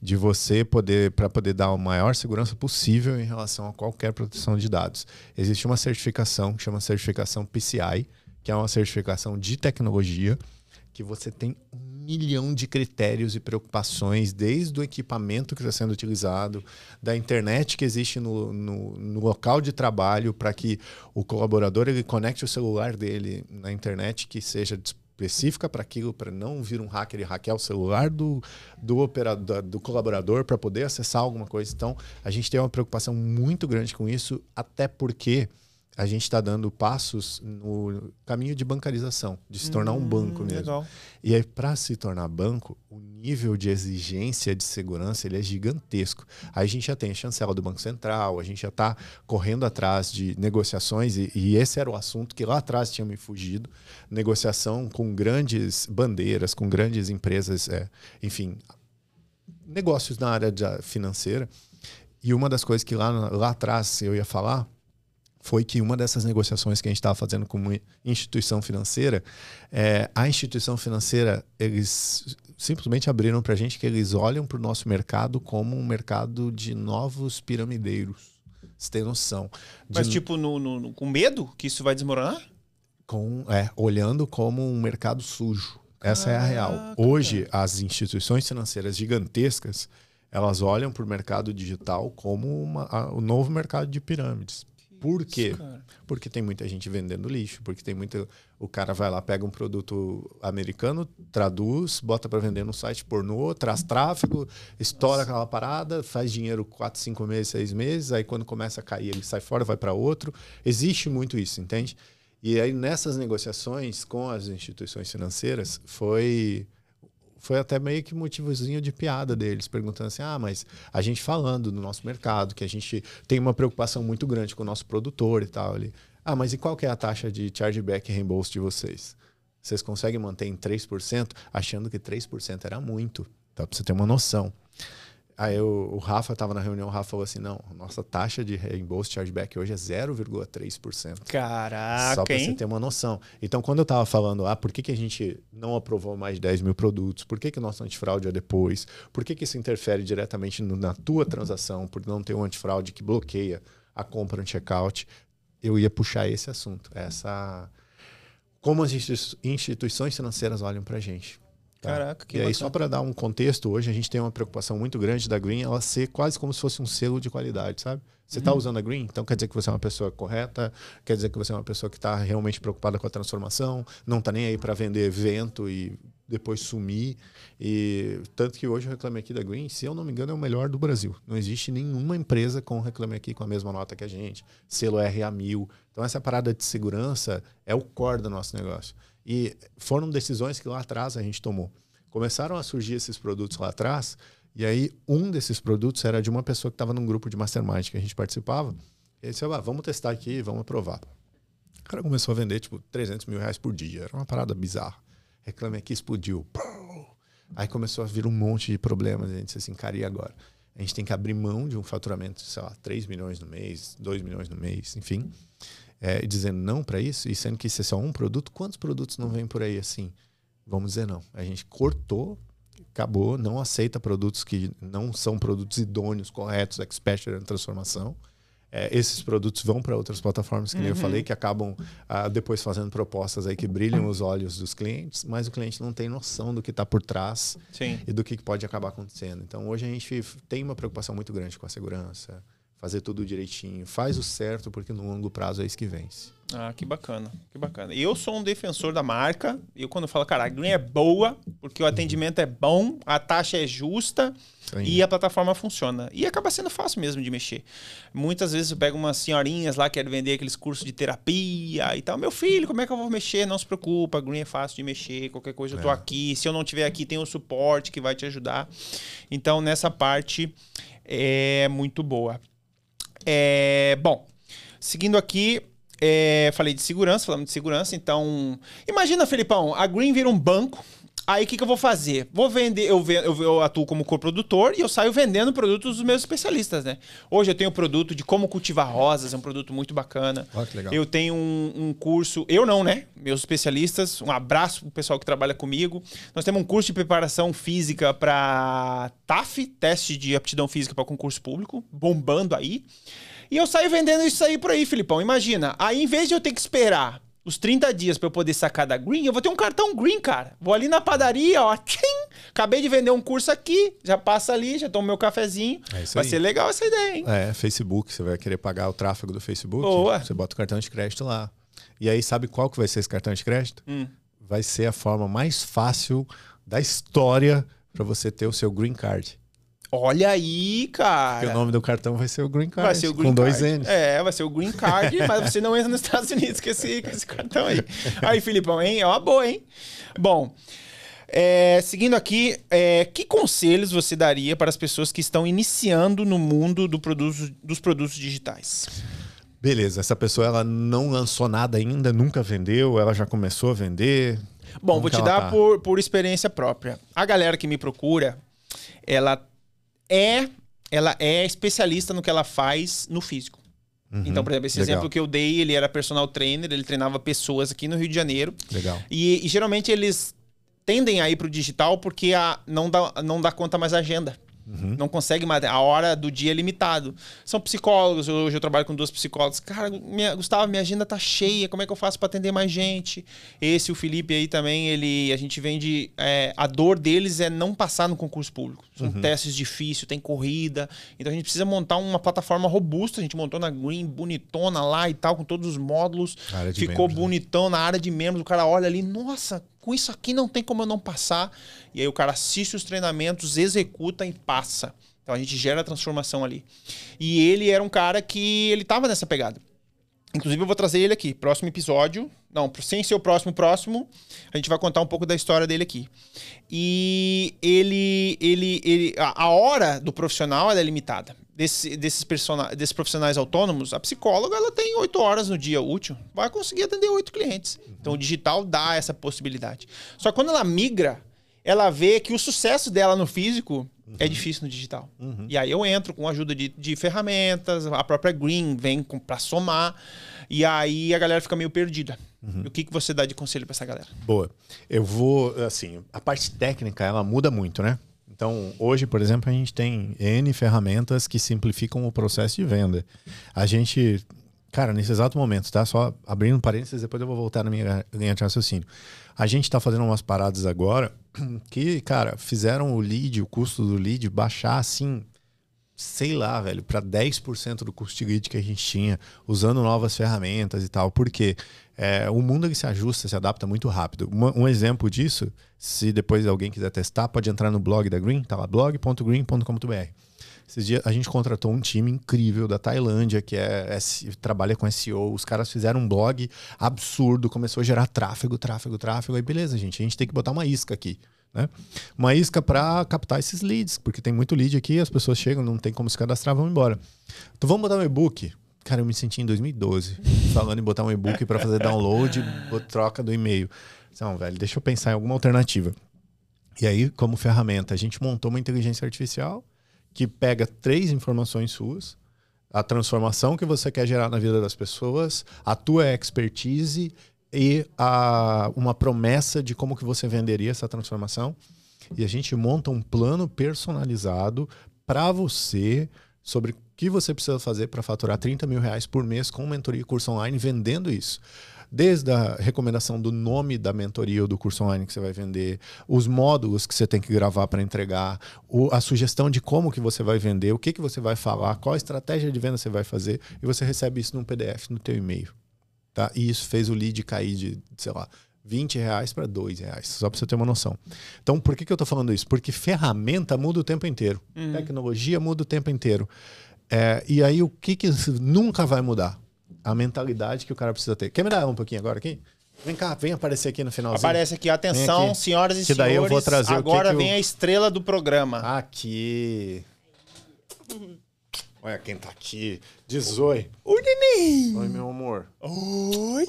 De você poder, para poder dar a maior segurança possível em relação a qualquer proteção de dados. Existe uma certificação que chama certificação PCI, que é uma certificação de tecnologia, que você tem um milhão de critérios e preocupações, desde o equipamento que está sendo utilizado, da internet que existe no, no, no local de trabalho, para que o colaborador ele conecte o celular dele na internet que seja disponível específica para aquilo, para não vir um hacker e hackear o celular do, do, operador, do colaborador para poder acessar alguma coisa. Então, a gente tem uma preocupação muito grande com isso, até porque a gente está dando passos no caminho de bancarização, de se tornar um banco hum, mesmo. Legal. E aí, para se tornar banco, o nível de exigência de segurança ele é gigantesco. Aí a gente já tem a chancela do Banco Central, a gente já está correndo atrás de negociações, e, e, esse era o assunto que lá atrás tinha me fugido negociação com grandes bandeiras, com grandes empresas, é, enfim, negócios na área financeira. E uma das coisas que lá, lá atrás eu ia falar foi que uma dessas negociações que a gente estava fazendo com uma instituição financeira, é, a instituição financeira, eles simplesmente abriram para a gente que eles olham para o nosso mercado como um mercado de novos piramideiros. Você tem noção. De... Mas, tipo, no, no, com medo que isso vai desmoronar? Com, é, olhando como um mercado sujo. Essa é a real. Hoje, as instituições financeiras gigantescas, elas olham para o mercado digital como uma, a, o novo mercado de pirâmides. Por quê? Isso, porque tem muita gente vendendo lixo, porque tem muito. O cara vai lá, pega um produto americano, traduz, bota para vender no site pornô, traz tráfego, estoura Nossa. aquela parada, faz dinheiro 4, 5 meses, 6 meses, aí quando começa a cair, ele sai fora, vai para outro. Existe muito isso, entende? E aí nessas negociações com as instituições financeiras, foi foi até meio que motivozinho de piada deles, perguntando assim: ah, mas a gente falando do nosso mercado, que a gente tem uma preocupação muito grande com o nosso produtor e tal. Ali. Ah, mas e qual que é a taxa de chargeback e reembolso de vocês? Vocês conseguem manter em 3%, achando que 3% era muito, tá? Pra você ter uma noção. Aí o, o Rafa estava na reunião, o Rafa falou assim: não, nossa taxa de reembolso chargeback hoje é 0,3%. Caraca! Só para você ter uma noção. Então, quando eu estava falando, ah, por que, que a gente não aprovou mais de 10 mil produtos? Por que, que o nosso antifraude é depois? Por que, que isso interfere diretamente no, na tua transação, por não ter um antifraude que bloqueia a compra no checkout? Eu ia puxar esse assunto, essa. Como as instituições financeiras olham para a gente. Tá? Caraca, que E aí, só para dar um contexto, hoje a gente tem uma preocupação muito grande da Green, ela ser quase como se fosse um selo de qualidade, sabe? Você está uhum. usando a Green, então quer dizer que você é uma pessoa correta, quer dizer que você é uma pessoa que está realmente preocupada com a transformação, não está nem aí para vender evento e depois sumir. E tanto que hoje o Reclame Aqui da Green, se eu não me engano, é o melhor do Brasil. Não existe nenhuma empresa com o Reclame Aqui com a mesma nota que a gente, selo RA1000. Então essa parada de segurança é o core do nosso negócio. E foram decisões que lá atrás a gente tomou. Começaram a surgir esses produtos lá atrás, e aí um desses produtos era de uma pessoa que estava num grupo de mastermind que a gente participava. E ele disse, ah, vamos testar aqui, vamos aprovar. O cara começou a vender, tipo, 300 mil reais por dia. Era uma parada bizarra. Reclame aqui, explodiu. Aí começou a vir um monte de problemas. A gente disse assim, cara, e agora? A gente tem que abrir mão de um faturamento, sei lá, 3 milhões no mês, 2 milhões no mês, enfim. É, dizendo não para isso, e sendo que isso é só um produto, quantos produtos não vêm por aí assim? Vamos dizer não. A gente cortou, acabou, não aceita produtos que não são produtos idôneos, corretos, expert na transformação. É, esses produtos vão para outras plataformas, que uhum. eu falei, que acabam ah, depois fazendo propostas aí que brilham os olhos dos clientes, mas o cliente não tem noção do que está por trás Sim. e do que pode acabar acontecendo. Então, hoje a gente tem uma preocupação muito grande com a segurança, fazer tudo direitinho, faz o certo, porque no longo prazo é isso que vence. Ah, que bacana, que bacana. Eu sou um defensor da marca. Eu quando falo, cara, a Green é boa, porque o atendimento é bom, a taxa é justa Sim. e a plataforma funciona. E acaba sendo fácil mesmo de mexer. Muitas vezes eu pego umas senhorinhas lá que querem vender aqueles cursos de terapia e tal. Meu filho, como é que eu vou mexer? Não se preocupa, a Green é fácil de mexer, qualquer coisa eu tô é. aqui. Se eu não tiver aqui, tem o um suporte que vai te ajudar. Então, nessa parte é muito boa. É, bom, seguindo aqui, é, falei de segurança, falamos de segurança, então. Imagina, Felipão, a Green vira um banco. Aí o que, que eu vou fazer? Vou vender, eu, eu, eu atuo como coprodutor e eu saio vendendo produtos dos meus especialistas, né? Hoje eu tenho um produto de como cultivar rosas, é um produto muito bacana. Oh, que legal. Eu tenho um, um, curso, eu não, né? Meus especialistas, um abraço pro pessoal que trabalha comigo. Nós temos um curso de preparação física para TAF, teste de aptidão física para concurso público, bombando aí. E eu saio vendendo isso aí por aí, Filipão. Imagina. Aí, em vez de eu ter que esperar os 30 dias para eu poder sacar da Green, eu vou ter um cartão Green, cara. Vou ali na padaria, ó. Tchim, acabei de vender um curso aqui, já passa ali, já tomo meu cafezinho. É vai aí. ser legal essa ideia, hein? É, Facebook, você vai querer pagar o tráfego do Facebook. Boa. Você bota o cartão de crédito lá. E aí, sabe qual que vai ser esse cartão de crédito? Hum. Vai ser a forma mais fácil da história para você ter o seu Green Card. Olha aí, cara. Porque o nome do cartão vai ser o Green Card. Vai ser o Green com Card. dois N's. É, vai ser o Green Card, mas você não entra nos Estados Unidos com esse, com esse cartão aí. Aí, Filipão, hein? É uma boa, hein? Bom. É, seguindo aqui, é, que conselhos você daria para as pessoas que estão iniciando no mundo do produto, dos produtos digitais? Beleza, essa pessoa ela não lançou nada ainda, nunca vendeu, ela já começou a vender. Bom, Como vou te dar tá? por, por experiência própria. A galera que me procura, ela é ela é especialista no que ela faz no físico. Uhum, então, por exemplo, esse legal. exemplo que eu dei, ele era personal trainer, ele treinava pessoas aqui no Rio de Janeiro. Legal. E, e geralmente eles tendem a ir para o digital porque a, não, dá, não dá conta mais a agenda. Uhum. Não consegue mais. A hora do dia é limitado. São psicólogos. Hoje eu trabalho com duas psicólogas. Cara, minha, Gustavo, minha agenda tá cheia. Como é que eu faço para atender mais gente? Esse, o Felipe aí também, ele, a gente vende. É, a dor deles é não passar no concurso público. São uhum. testes difíceis, tem corrida. Então a gente precisa montar uma plataforma robusta. A gente montou na Green, bonitona lá e tal, com todos os módulos. Ficou membros, né? bonitão né? na área de membros. O cara olha ali, nossa, com isso aqui não tem como eu não passar. E aí o cara assiste os treinamentos, executa e passa. Então a gente gera a transformação ali. E ele era um cara que ele tava nessa pegada. Inclusive eu vou trazer ele aqui, próximo episódio. Não, sem ser o próximo próximo, a gente vai contar um pouco da história dele aqui. E ele, ele, ele a hora do profissional é limitada desse, desses, desses profissionais autônomos, a psicóloga ela tem oito horas no dia útil, vai conseguir atender oito clientes. Então o digital dá essa possibilidade. Só que quando ela migra, ela vê que o sucesso dela no físico é uhum. é difícil no digital. Uhum. E aí eu entro com a ajuda de, de ferramentas, a própria Green vem para somar, e aí a galera fica meio perdida. Uhum. O que, que você dá de conselho para essa galera? Boa. Eu vou, assim, a parte técnica ela muda muito, né? Então, hoje, por exemplo, a gente tem N ferramentas que simplificam o processo de venda. A gente, cara, nesse exato momento, tá? Só abrindo parênteses, depois eu vou voltar na minha linha de raciocínio. A gente está fazendo umas paradas agora que, cara, fizeram o lead, o custo do lead baixar assim, sei lá, velho, para 10% do custo de lead que a gente tinha, usando novas ferramentas e tal. Por quê? É, o mundo se ajusta, se adapta muito rápido. Um, um, exemplo disso, se depois alguém quiser testar, pode entrar no blog da Green, tá lá, blog.green.com.br. Esses dias a gente contratou um time incrível da Tailândia que é, é, trabalha com SEO. Os caras fizeram um blog absurdo, começou a gerar tráfego, tráfego, tráfego. Aí beleza, gente, a gente tem que botar uma isca aqui. Né? Uma isca para captar esses leads, porque tem muito lead aqui, as pessoas chegam, não tem como se cadastrar, vão embora. Então vamos botar um e-book. Cara, eu me senti em 2012 falando em botar um e-book para fazer download, troca do e-mail. Não, velho, deixa eu pensar em alguma alternativa. E aí, como ferramenta, a gente montou uma inteligência artificial que pega três informações suas, a transformação que você quer gerar na vida das pessoas, a tua expertise e a, uma promessa de como que você venderia essa transformação. E a gente monta um plano personalizado para você sobre que você precisa fazer para faturar 30 mil reais por mês com mentoria e curso online vendendo isso. Desde a recomendação do nome da mentoria ou do curso online que você vai vender, os módulos que você tem que gravar para entregar, a sugestão de como que você vai vender, o que, que você vai falar, qual estratégia de venda você vai fazer, e você recebe isso num PDF no teu e-mail. Tá? E isso fez o lead cair de, sei lá, 20 reais para 2 reais, só para você ter uma noção. Então, por que, que eu estou falando isso? Porque ferramenta muda o tempo inteiro. Uhum. Tecnologia muda o tempo inteiro. É, e aí, o que, que nunca vai mudar? a mentalidade que o cara precisa ter. Quer me dar um pouquinho agora aqui? Vem cá, vem aparecer aqui no finalzinho. Aparece aqui, atenção, aqui. senhoras e que daí senhores. Eu vou trazer agora que vem eu... a estrela do programa. Aqui. Olha quem tá aqui. Diz oi. Oi, neném. Oi, meu amor. Oi.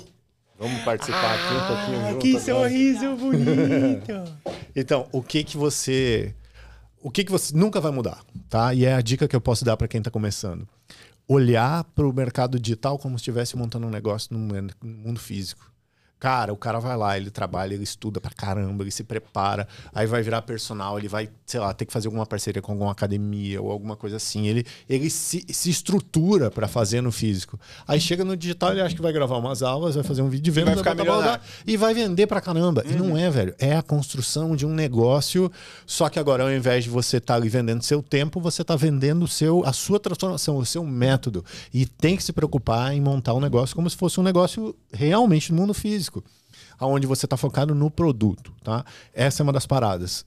Vamos participar ah, aqui um pouquinho junto. Que sorriso bonito. então, o que que você... O que que você... Nunca vai mudar, tá? E é a dica que eu posso dar para quem tá começando olhar para o mercado digital como se estivesse montando um negócio no mundo físico. Cara, o cara vai lá, ele trabalha, ele estuda pra caramba, ele se prepara, aí vai virar personal, ele vai, sei lá, ter que fazer alguma parceria com alguma academia ou alguma coisa assim. Ele, ele se, se estrutura para fazer no físico. Aí chega no digital, ele acha que vai gravar umas aulas, vai fazer um vídeo de venda, vai ficar e vai vender pra caramba. Uhum. E não uhum. é, velho. É a construção de um negócio, só que agora, ao invés de você estar tá ali vendendo seu tempo, você está vendendo seu, a sua transformação, o seu método. E tem que se preocupar em montar um negócio como se fosse um negócio realmente no mundo físico físico, aonde você está focado no produto, tá? Essa é uma das paradas.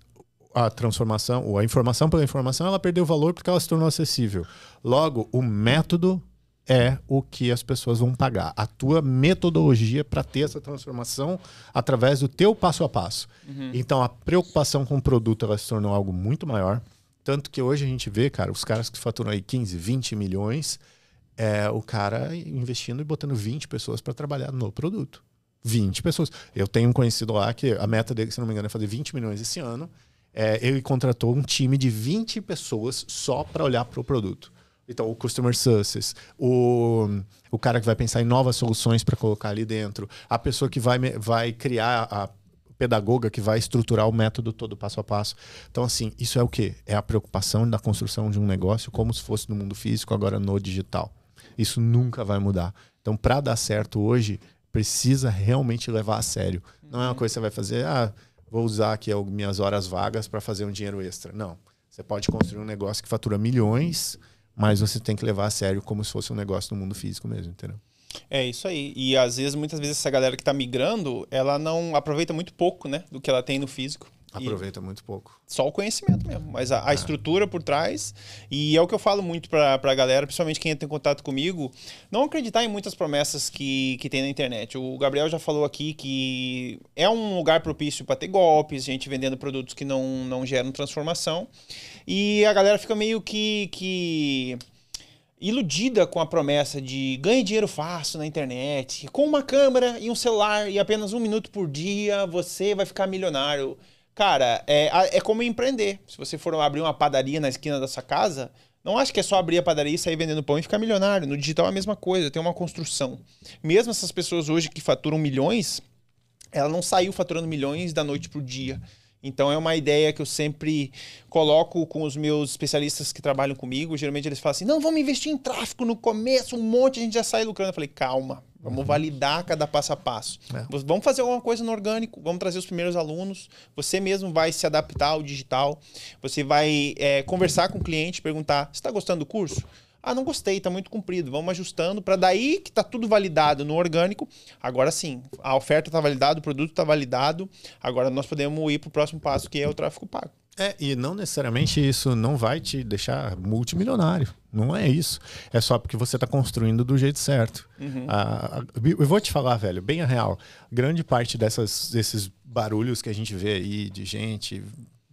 A transformação, ou a informação pela informação, ela perdeu valor porque ela se tornou acessível. Logo, o método é o que as pessoas vão pagar. A tua metodologia para ter essa transformação através do teu passo a passo. Uhum. Então, a preocupação com o produto ela se tornou algo muito maior. Tanto que hoje a gente vê, cara, os caras que faturam aí 15, 20 milhões, é o cara investindo e botando 20 pessoas para trabalhar no produto. 20 pessoas. Eu tenho um conhecido lá que a meta dele, se não me engano, é fazer 20 milhões esse ano. É, ele contratou um time de 20 pessoas só para olhar para o produto. Então, o Customer Success, o, o cara que vai pensar em novas soluções para colocar ali dentro, a pessoa que vai, vai criar a pedagoga que vai estruturar o método todo passo a passo. Então, assim, isso é o quê? É a preocupação da construção de um negócio como se fosse no mundo físico, agora no digital. Isso nunca vai mudar. Então, para dar certo hoje, precisa realmente levar a sério. Não é uma uhum. coisa que você vai fazer, ah, vou usar aqui as minhas horas vagas para fazer um dinheiro extra. Não. Você pode construir um negócio que fatura milhões, mas você tem que levar a sério como se fosse um negócio no mundo físico mesmo, entendeu? É isso aí. E às vezes, muitas vezes, essa galera que está migrando, ela não aproveita muito pouco, né? Do que ela tem no físico. Aproveita muito pouco. Só o conhecimento mesmo, mas a, a é. estrutura por trás. E é o que eu falo muito pra, pra galera, principalmente quem entra em contato comigo, não acreditar em muitas promessas que, que tem na internet. O Gabriel já falou aqui que é um lugar propício para ter golpes, gente vendendo produtos que não, não geram transformação. E a galera fica meio que. que iludida com a promessa de ganhe dinheiro fácil na internet, com uma câmera e um celular e apenas um minuto por dia você vai ficar milionário. Cara, é, é como empreender. Se você for abrir uma padaria na esquina da sua casa, não acho que é só abrir a padaria e sair vendendo pão e ficar milionário. No digital é a mesma coisa, tem uma construção. Mesmo essas pessoas hoje que faturam milhões, ela não saiu faturando milhões da noite pro dia. Então é uma ideia que eu sempre coloco com os meus especialistas que trabalham comigo. Geralmente eles falam assim: não, vamos investir em tráfego no começo, um monte, a gente já sai lucrando. Eu falei, calma, vamos uhum. validar cada passo a passo. É. Vamos fazer alguma coisa no orgânico, vamos trazer os primeiros alunos. Você mesmo vai se adaptar ao digital, você vai é, conversar com o cliente, perguntar: você está gostando do curso? Ah, não gostei, tá muito comprido. Vamos ajustando para daí que tá tudo validado no orgânico. Agora sim, a oferta tá validada, o produto tá validado. Agora nós podemos ir pro próximo passo, que é o tráfego pago. É, e não necessariamente isso não vai te deixar multimilionário. Não é isso. É só porque você está construindo do jeito certo. Uhum. Ah, eu vou te falar, velho, bem a real. Grande parte dessas, desses barulhos que a gente vê aí de gente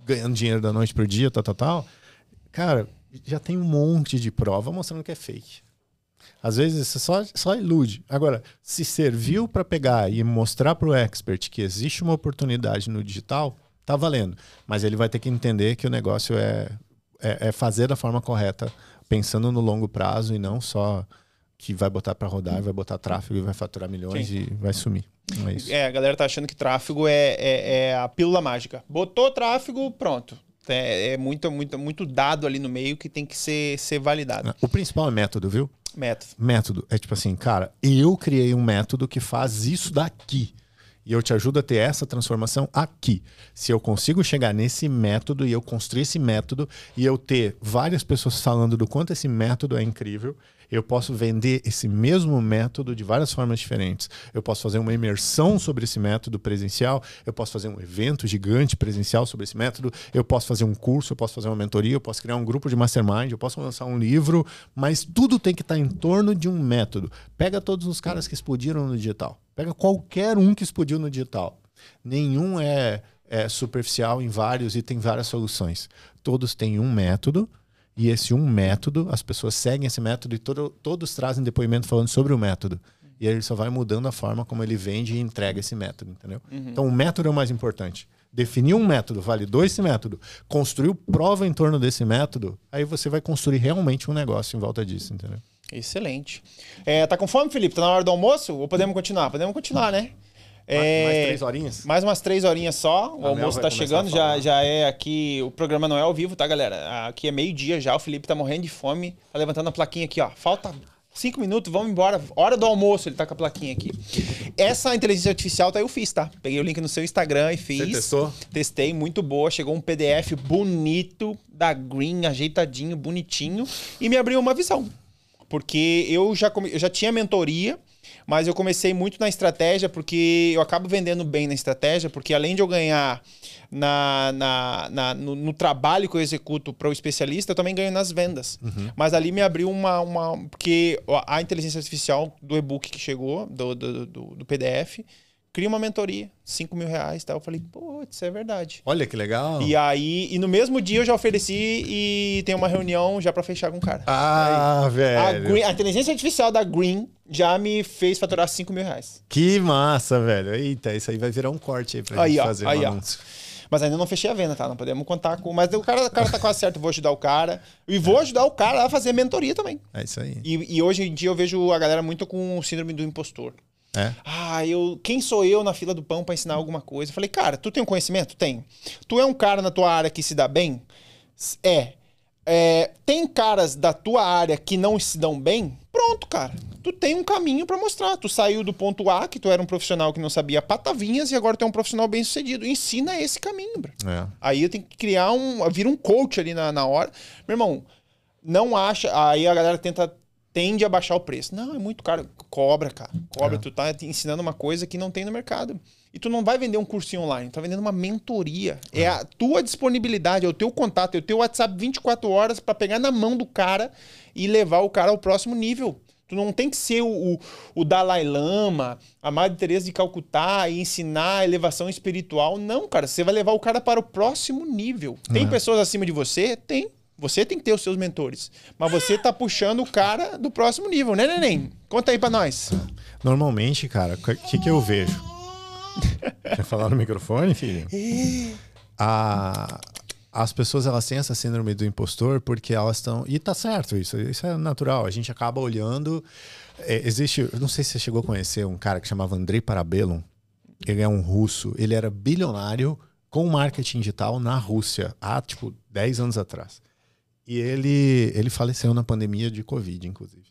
ganhando dinheiro da noite pro dia, tal, tal, tal. Cara, já tem um monte de prova mostrando que é fake. Às vezes você só, só ilude. Agora, se serviu para pegar e mostrar para o expert que existe uma oportunidade no digital, tá valendo. Mas ele vai ter que entender que o negócio é, é, é fazer da forma correta, pensando no longo prazo e não só que vai botar para rodar, vai botar tráfego e vai faturar milhões Sim. e vai sumir. É, é, a galera tá achando que tráfego é, é, é a pílula mágica. Botou tráfego, pronto. É, é, muito, muito, muito dado ali no meio que tem que ser, ser validado. O principal é método, viu? Método. Método. É tipo assim, cara, eu criei um método que faz isso daqui. E eu te ajudo a ter essa transformação aqui. Se eu consigo chegar nesse método e eu construir esse método e eu ter várias pessoas falando do quanto esse método é incrível, eu posso vender esse mesmo método de várias formas diferentes. Eu posso fazer uma imersão sobre esse método presencial, eu posso fazer um evento gigante presencial sobre esse método, eu posso fazer um curso, eu posso fazer uma mentoria, eu posso criar um grupo de mastermind, eu posso lançar um livro, mas tudo tem que estar em torno de um método. Pega todos os caras que explodiram no digital. Pega qualquer um que explodiu no digital. Nenhum é, é superficial em vários e tem várias soluções. Todos têm um método e esse um método, as pessoas seguem esse método e todo, todos trazem depoimento falando sobre o método. E ele só vai mudando a forma como ele vende e entrega esse método, entendeu? Uhum. Então o método é o mais importante. Definir um método, validou esse método, construiu prova em torno desse método, aí você vai construir realmente um negócio em volta disso, entendeu? Excelente. É, tá com fome, Felipe? Tá na hora do almoço? Ou podemos continuar? Podemos continuar, né? É, mais três horinhas? Mais umas três horinhas só. O almoço tá chegando, já, já é aqui. O programa não é ao vivo, tá, galera? Aqui é meio-dia já. O Felipe tá morrendo de fome. Tá levantando a plaquinha aqui, ó. Falta cinco minutos, vamos embora. Hora do almoço, ele tá com a plaquinha aqui. Essa inteligência artificial, tá, eu fiz, tá? Peguei o link no seu Instagram e fiz. Você testou? Testei, muito boa. Chegou um PDF bonito da Green, ajeitadinho, bonitinho. E me abriu uma visão. Porque eu já, come... eu já tinha mentoria mas eu comecei muito na estratégia, porque eu acabo vendendo bem na estratégia, porque além de eu ganhar na, na, na no, no, trabalho que eu executo para o especialista, eu também ganho nas vendas. Uhum. Mas ali me abriu uma, uma. Porque a inteligência artificial do e-book que chegou, do, do, do, do PDF, cria uma mentoria, 5 mil reais tal. Eu falei, putz, é verdade. Olha que legal. E aí, e no mesmo dia eu já ofereci e tem uma reunião já para fechar com o cara. Ah, aí, velho. A, Green, a, inteligência artificial da Green já me fez faturar 5 mil reais. Que massa, velho. Eita, isso aí vai virar um corte aí pra aí, gente ó, fazer aí, um anúncio. Mas ainda não fechei a venda, tá? Não podemos contar com. Mas o cara, o cara tá quase certo, vou ajudar o cara. E vou é. ajudar o cara a fazer mentoria também. É isso aí. E, e hoje em dia eu vejo a galera muito com o síndrome do impostor. É. Ah, eu, quem sou eu na fila do pão para ensinar alguma coisa? Eu falei, cara, tu tem um conhecimento? Tem. Tu é um cara na tua área que se dá bem? É. é tem caras da tua área que não se dão bem? Pronto, cara. Tu tem um caminho para mostrar. Tu saiu do ponto A, que tu era um profissional que não sabia patavinhas, e agora tu é um profissional bem sucedido. Ensina esse caminho, bro. É. Aí eu tenho que criar um. Vira um coach ali na, na hora. Meu irmão, não acha. Aí a galera tenta tende a baixar o preço. Não, é muito caro. Cobra, cara. Cobra. É. Tu tá ensinando uma coisa que não tem no mercado. E tu não vai vender um cursinho online, tu tá vendendo uma mentoria. É, é a tua disponibilidade, é o teu contato, é o teu WhatsApp 24 horas para pegar na mão do cara e levar o cara ao próximo nível. Tu não tem que ser o, o, o Dalai Lama, a Madre Teresa de Calcutá e ensinar a elevação espiritual. Não, cara. Você vai levar o cara para o próximo nível. Tem é. pessoas acima de você? Tem. Você tem que ter os seus mentores. Mas você tá puxando o cara do próximo nível, né, neném? Conta aí pra nós. Normalmente, cara, o que, que eu vejo? Quer falar no microfone, filho? A, as pessoas elas têm essa síndrome do impostor porque elas estão. E tá certo isso, isso é natural. A gente acaba olhando. É, existe. Não sei se você chegou a conhecer um cara que chamava Andrei Parabellum. Ele é um russo. Ele era bilionário com marketing digital na Rússia há tipo 10 anos atrás. E ele, ele faleceu na pandemia de Covid, inclusive.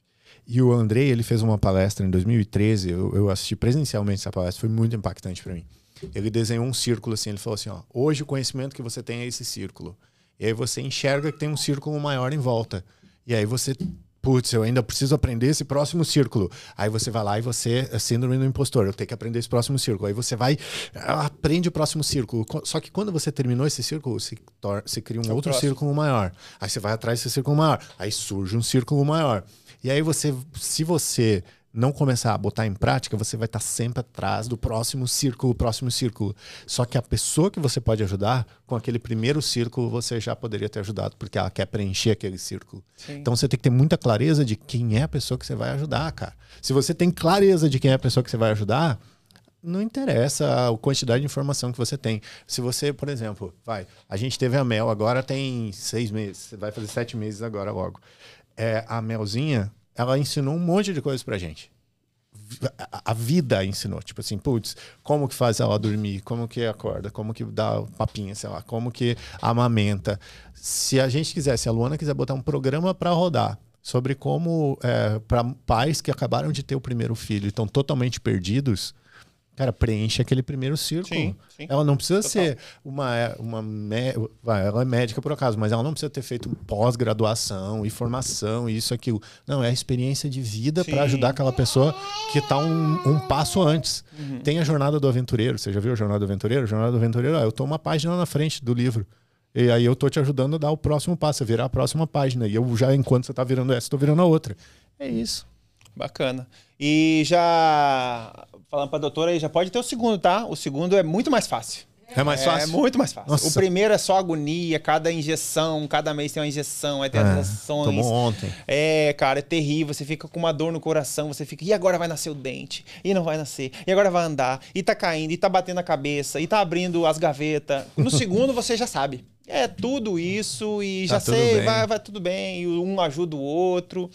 E o Andrei, ele fez uma palestra em 2013, eu, eu assisti presencialmente essa palestra, foi muito impactante para mim. Ele desenhou um círculo assim, ele falou assim, ó, hoje o conhecimento que você tem é esse círculo. E aí você enxerga que tem um círculo maior em volta. E aí você Putz, eu ainda preciso aprender esse próximo círculo. Aí você vai lá e você, é síndrome do impostor, eu tenho que aprender esse próximo círculo. Aí você vai, ah, aprende o próximo círculo. Só que quando você terminou esse círculo, você, você cria um é outro próximo. círculo maior. Aí você vai atrás desse círculo maior. Aí surge um círculo maior. E aí você, se você não começar a botar em prática, você vai estar sempre atrás do próximo círculo, próximo círculo. Só que a pessoa que você pode ajudar, com aquele primeiro círculo, você já poderia ter ajudado, porque ela quer preencher aquele círculo. Sim. Então você tem que ter muita clareza de quem é a pessoa que você vai ajudar, cara. Se você tem clareza de quem é a pessoa que você vai ajudar, não interessa a quantidade de informação que você tem. Se você, por exemplo, vai, a gente teve a Mel, agora tem seis meses, vai fazer sete meses agora logo. É, a Melzinha, ela ensinou um monte de coisas pra gente. A, vida ensinou, tipo assim, putz, como que faz ela dormir, como que acorda, como que dá papinha, sei lá, como que amamenta. Se a gente quiser, se a Luana quiser botar um programa para rodar sobre como, é, para pais que acabaram de ter o primeiro filho e estão totalmente perdidos, Cara, preenche aquele primeiro círculo. Sim, sim. Ela não precisa Total. ser uma. uma ela é médica por acaso, mas ela não precisa ter feito pós-graduação e formação e isso, aquilo. Não, é a experiência de vida para ajudar aquela pessoa que está um, um, passo antes. Uhum. Tem a Jornada do Aventureiro. Você já viu a Jornada do Aventureiro? A Jornada do Aventureiro, ó, eu estou uma página na frente do livro. E aí eu tô te ajudando a dar o próximo passo, a virar a próxima página. E eu já, enquanto você está virando essa, estou virando a outra. É isso. Bacana. E já falando pra doutora aí, já pode ter o segundo, tá? O segundo é muito mais fácil. É mais fácil? É muito mais fácil. Nossa. O primeiro é só agonia, cada injeção, cada mês tem uma injeção, aí tem é, as injeções. Tomou ontem. É, cara, é terrível. Você fica com uma dor no coração, você fica, e agora vai nascer o dente? E não vai nascer. E agora vai andar. E tá caindo, e tá batendo a cabeça, e tá abrindo as gavetas. No segundo você já sabe. É tudo isso e tá já sei, vai, vai tudo bem. E um ajuda o outro.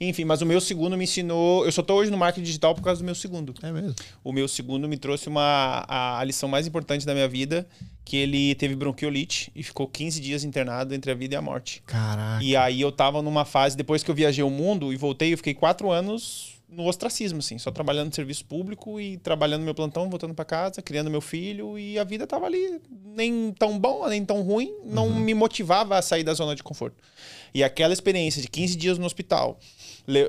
Enfim, mas o meu segundo me ensinou. Eu só estou hoje no marketing digital por causa do meu segundo. É mesmo. O meu segundo me trouxe uma, a, a lição mais importante da minha vida, que ele teve bronquiolite e ficou 15 dias internado entre a vida e a morte. Caraca. E aí eu tava numa fase, depois que eu viajei o mundo e voltei, eu fiquei quatro anos no ostracismo, assim, só trabalhando no serviço público e trabalhando meu plantão, voltando para casa, criando meu filho e a vida tava ali nem tão bom, nem tão ruim, não uhum. me motivava a sair da zona de conforto. E aquela experiência de 15 dias no hospital,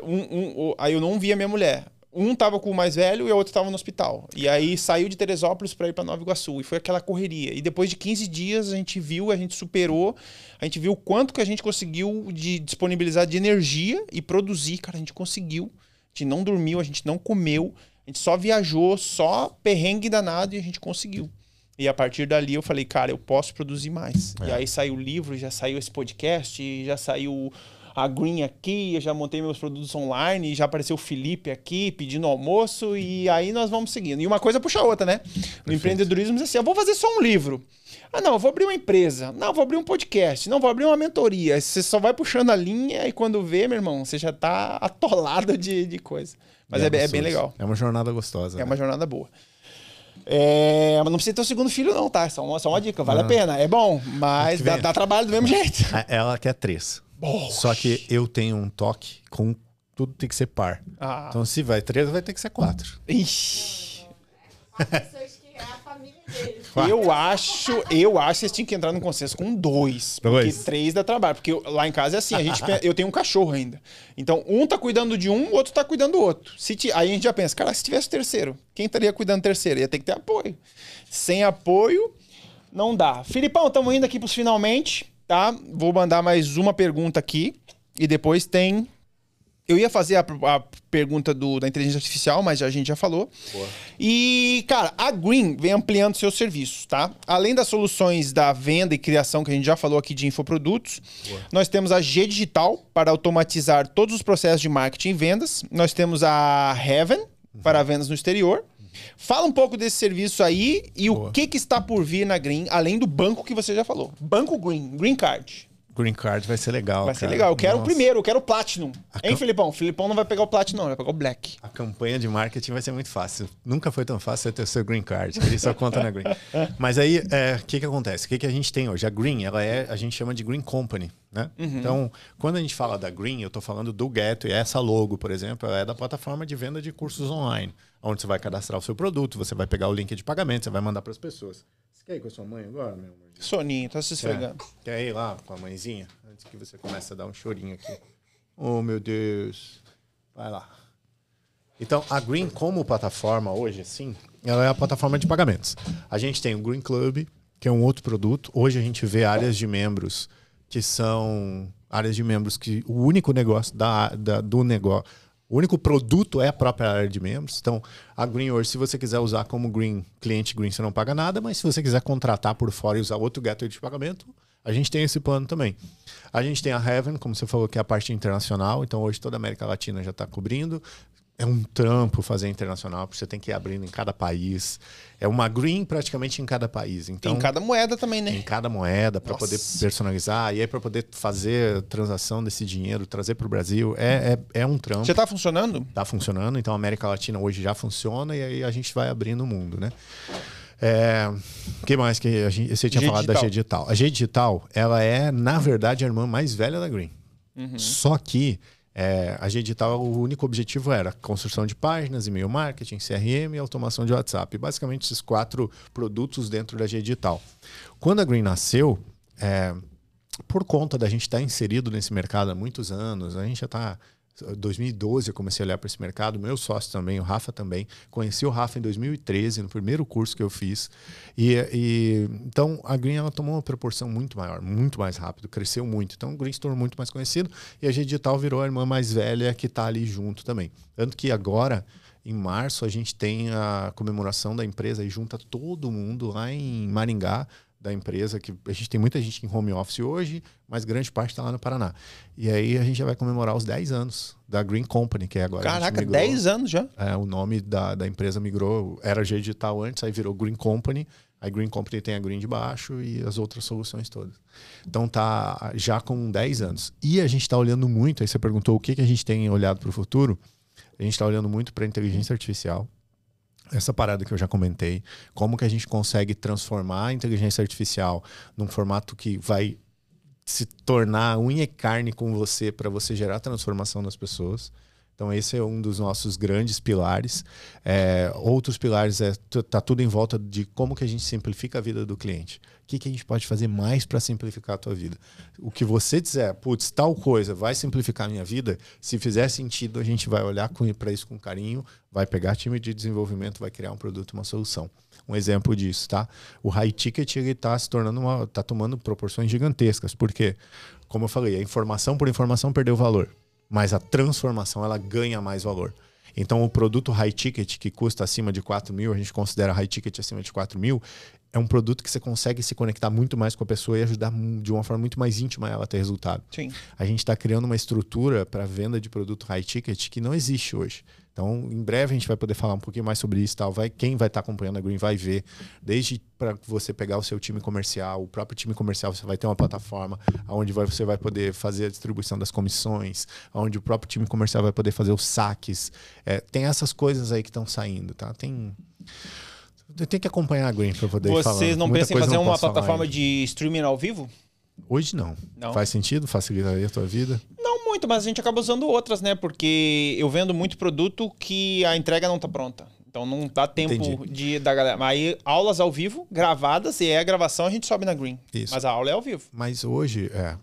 um, um, aí eu não via minha mulher. Um tava com o mais velho e o outro tava no hospital. E aí saiu de Teresópolis para ir para Nova Iguaçu. E foi aquela correria. E depois de 15 dias a gente viu, a gente superou, a gente viu o quanto que a gente conseguiu de disponibilizar de energia e produzir. Cara, a gente conseguiu gente não dormiu, a gente não comeu, a gente só viajou, só perrengue danado e a gente conseguiu. E a partir dali eu falei, cara, eu posso produzir mais. É. E aí saiu o livro, já saiu esse podcast, já saiu a Green aqui, eu já montei meus produtos online, já apareceu o Felipe aqui pedindo almoço e aí nós vamos seguindo. E uma coisa puxa a outra, né? No empreendedorismo é assim, eu vou fazer só um livro. Ah, não, eu vou abrir uma empresa. Não, vou abrir um podcast. Não, vou abrir uma mentoria. Você só vai puxando a linha e quando vê, meu irmão, você já tá atolado de, de coisa. Mas é, é, é bem legal. É uma jornada gostosa. É né? uma jornada boa. É, mas não precisa ter o segundo filho, não, tá? Só uma, só uma dica, vale a pena. É bom, mas dá, dá, trabalho do mesmo jeito. Ela quer três. Só que eu tenho um toque com tudo tem que ser par. Ah. Então, se vai três, vai ter que ser quatro. Ixi. Eu acho, eu acho que vocês tinham que entrar num consenso com dois. Porque três dá trabalho. Porque lá em casa é assim, a gente, eu tenho um cachorro ainda. Então, um tá cuidando de um, o outro tá cuidando do outro. Se t... Aí a gente já pensa, cara, se tivesse terceiro, quem estaria cuidando do terceiro? Ia ter que ter apoio. Sem apoio, não dá. Filipão, estamos indo aqui pros finalmente, tá? Vou mandar mais uma pergunta aqui. E depois tem eu ia fazer a, a pergunta do, da inteligência artificial, mas a gente já falou. Boa. E, cara, a Green vem ampliando seus serviços, tá? Além das soluções da venda e criação que a gente já falou aqui de infoprodutos, Boa. nós temos a G Digital para automatizar todos os processos de marketing e vendas. Nós temos a Heaven uhum. para vendas no exterior. Fala um pouco desse serviço aí e Boa. o que, que está por vir na Green, além do banco que você já falou. Banco Green, Green Card. Green Card vai ser legal. Vai cara. ser legal. Eu quero Nossa. o primeiro, eu quero o Platinum. A hein, cam... Filipão? O Filipão não vai pegar o Platinum, vai pegar o Black. A campanha de marketing vai ser muito fácil. Nunca foi tão fácil ter o seu Green Card. Ele só conta na Green. Mas aí, o é, que, que acontece? O que, que a gente tem hoje? A Green, ela é, a gente chama de Green Company. Né? Uhum. Então, quando a gente fala da Green, eu estou falando do Get, e essa logo, por exemplo, é da plataforma de venda de cursos online, onde você vai cadastrar o seu produto, você vai pegar o link de pagamento, você vai mandar para as pessoas. Você quer ir com a sua mãe agora, meu amor? Soninho, tá se esfregando. Quer, quer ir lá com a mãezinha? Antes que você comece a dar um chorinho aqui. Oh, meu Deus. Vai lá. Então, a Green como plataforma hoje, sim, ela é a plataforma de pagamentos. A gente tem o Green Club, que é um outro produto. Hoje a gente vê áreas de membros que são áreas de membros que o único negócio da, da do negócio, o único produto é a própria área de membros. Então, a Green hoje, se você quiser usar como Green, cliente Green, você não paga nada, mas se você quiser contratar por fora e usar outro gateway de pagamento, a gente tem esse plano também. A gente tem a Heaven, como você falou, que é a parte internacional. Então, hoje toda a América Latina já está cobrindo. É um trampo fazer internacional, porque você tem que ir abrindo em cada país. É uma green praticamente em cada país. Então, em cada moeda também, né? Em cada moeda, para poder personalizar. E aí, para poder fazer transação desse dinheiro, trazer para o Brasil. É, é, é um trampo. Já está funcionando? Está funcionando. Então, a América Latina hoje já funciona e aí a gente vai abrindo o mundo, né? É, que mais que a gente, você tinha G falado Digital. da G Digital? A G Digital, ela é, na verdade, a irmã mais velha da Green. Uhum. Só que é, a G Digital, o único objetivo era construção de páginas, e-mail marketing, CRM e automação de WhatsApp. Basicamente, esses quatro produtos dentro da G Digital. Quando a Green nasceu, é, por conta da gente estar inserido nesse mercado há muitos anos, a gente já está 2012 eu comecei a olhar para esse mercado, meu sócio também, o Rafa também. Conheci o Rafa em 2013, no primeiro curso que eu fiz. E, e então a Green ela tomou uma proporção muito maior, muito mais rápido, cresceu muito. Então o Green se tornou muito mais conhecido e a G Digital virou a irmã mais velha que está ali junto também. Tanto que agora em março a gente tem a comemoração da empresa e junta todo mundo lá em Maringá da empresa, que a gente tem muita gente em home office hoje, mas grande parte está lá no Paraná. E aí a gente já vai comemorar os 10 anos da Green Company, que é agora. Caraca, 10 anos já? É, o nome da, da empresa migrou, era G Digital antes, aí virou Green Company. A Green Company tem a Green de baixo e as outras soluções todas. Então tá já com 10 anos. E a gente está olhando muito, aí você perguntou o que, que a gente tem olhado para o futuro. A gente está olhando muito para inteligência artificial essa parada que eu já comentei, como que a gente consegue transformar a inteligência artificial num formato que vai se tornar unha e carne com você para você gerar transformação nas pessoas. Então esse é um dos nossos grandes pilares. É, outros pilares é tá tudo em volta de como que a gente simplifica a vida do cliente. O que, que a gente pode fazer mais para simplificar a tua vida? O que você dizer, putz, tal coisa vai simplificar a minha vida, se fizer sentido, a gente vai olhar para isso com carinho, vai pegar time de desenvolvimento, vai criar um produto, uma solução. Um exemplo disso, tá? O high ticket ele está se tornando uma, está tomando proporções gigantescas, porque, como eu falei, a informação por informação perdeu valor mas a transformação ela ganha mais valor. Então, o produto high ticket, que custa acima de 4 mil, a gente considera high ticket acima de 4 mil, é um produto que você consegue se conectar muito mais com a pessoa e ajudar de uma forma muito mais íntima ela a ter resultado. Sim. A gente está criando uma estrutura para venda de produto high ticket que não existe hoje. Então, em breve a gente vai poder falar um pouquinho mais sobre isso, tal. Vai, quem vai estar tá acompanhando a Green vai ver, desde para você pegar o seu time comercial, o próprio time comercial você vai ter uma plataforma onde você vai poder fazer a distribuição das comissões, onde o próprio time comercial vai poder fazer os saques. É, tem essas coisas aí que estão saindo, tá? Tem tem que acompanhar a Green para poder Vocês falar. Vocês não pensam em fazer uma plataforma de streaming ao vivo? Hoje não. não. Faz sentido? Facilitaria a tua vida? Não muito, mas a gente acaba usando outras, né? Porque eu vendo muito produto que a entrega não tá pronta. Então não dá tempo Entendi. de da galera. Mas aí aulas ao vivo, gravadas, e é a gravação a gente sobe na Green. Isso. Mas a aula é ao vivo. Mas hoje, é.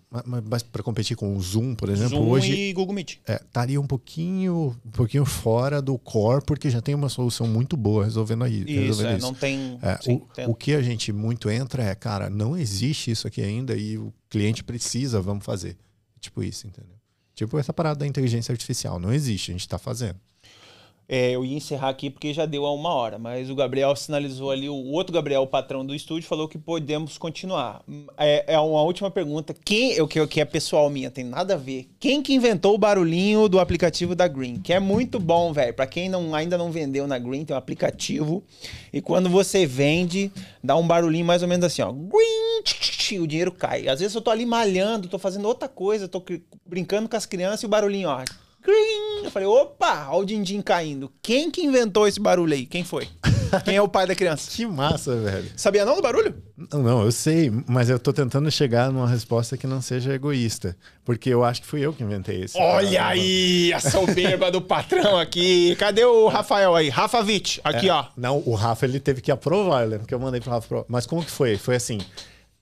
Mas para competir com o Zoom, por exemplo, Zoom hoje. E Google Meet. É, estaria um pouquinho, um pouquinho fora do core, porque já tem uma solução muito boa resolvendo aí. Isso, resolvendo é, isso. não tem. É, sim, o, o que a gente muito entra é, cara, não existe isso aqui ainda e o cliente precisa, vamos fazer. Tipo isso, entendeu? Tipo essa parada da inteligência artificial. Não existe, a gente está fazendo. É, eu ia encerrar aqui porque já deu a uma hora, mas o Gabriel sinalizou ali, o outro Gabriel, o patrão do estúdio, falou que podemos continuar. É, é uma última pergunta. Quem, o que, que é pessoal minha, tem nada a ver. Quem que inventou o barulhinho do aplicativo da Green? Que é muito bom, velho. Para quem não, ainda não vendeu na Green, tem um aplicativo. E quando você vende, dá um barulhinho mais ou menos assim, ó. Green, o dinheiro cai. Às vezes eu tô ali malhando, tô fazendo outra coisa, tô brincando com as crianças e o barulhinho, ó. Eu falei, opa, olha o din-din caindo. Quem que inventou esse barulho aí? Quem foi? Quem é o pai da criança? que massa, velho. Sabia não do barulho? Não, não, eu sei, mas eu tô tentando chegar numa resposta que não seja egoísta. Porque eu acho que fui eu que inventei esse. Olha cara. aí, a soberba do patrão aqui. Cadê o Rafael aí? Rafa Witt, aqui, é, ó. Não, o Rafa ele teve que aprovar, né? Porque eu mandei pro Rafa provar. Mas como que foi? Foi assim.